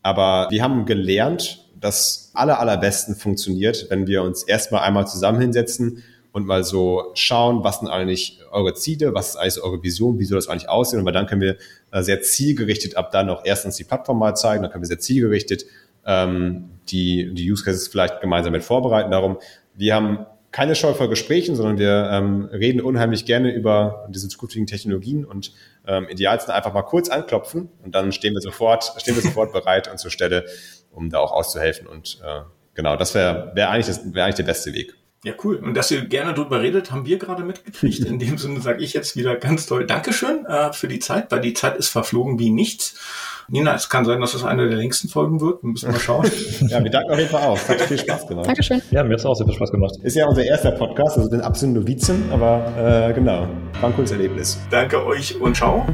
aber wir haben gelernt, dass aller allerbesten funktioniert, wenn wir uns erstmal einmal zusammen hinsetzen und mal so schauen, was sind eigentlich eure Ziele, was ist eigentlich eure Vision, wie soll das eigentlich aussehen? Und weil dann können wir äh, sehr zielgerichtet ab dann auch erstens die Plattform mal zeigen, dann können wir sehr zielgerichtet ähm, die, die Use Cases vielleicht gemeinsam mit vorbereiten. Darum, wir haben keine Scheu vor Gesprächen, sondern wir ähm, reden unheimlich gerne über diese zukünftigen Technologien und ähm, idealsten einfach mal kurz anklopfen und dann stehen wir sofort, stehen wir sofort bereit und zur Stelle, um da auch auszuhelfen. Und äh, genau, das wäre wär eigentlich, das wäre eigentlich der beste Weg. Ja, cool. Und dass ihr gerne drüber redet, haben wir gerade mitgekriegt. In dem Sinne sage ich jetzt wieder ganz toll Dankeschön äh, für die Zeit, weil die Zeit ist verflogen wie nichts. Nina, es kann sein, dass es eine der längsten Folgen wird. Wir müssen mal schauen. ja, wir danken auf jeden Fall auch. Es hat viel Spaß gemacht. Dankeschön. Ja, mir hat es auch sehr viel Spaß gemacht. Ist ja unser erster Podcast, also den absoluten Novizen, aber äh, genau, war ein cooles Erlebnis. Danke euch und ciao.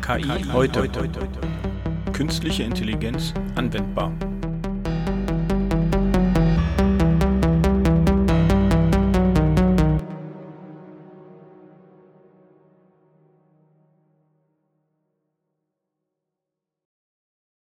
KI, heute. Künstliche Intelligenz anwendbar.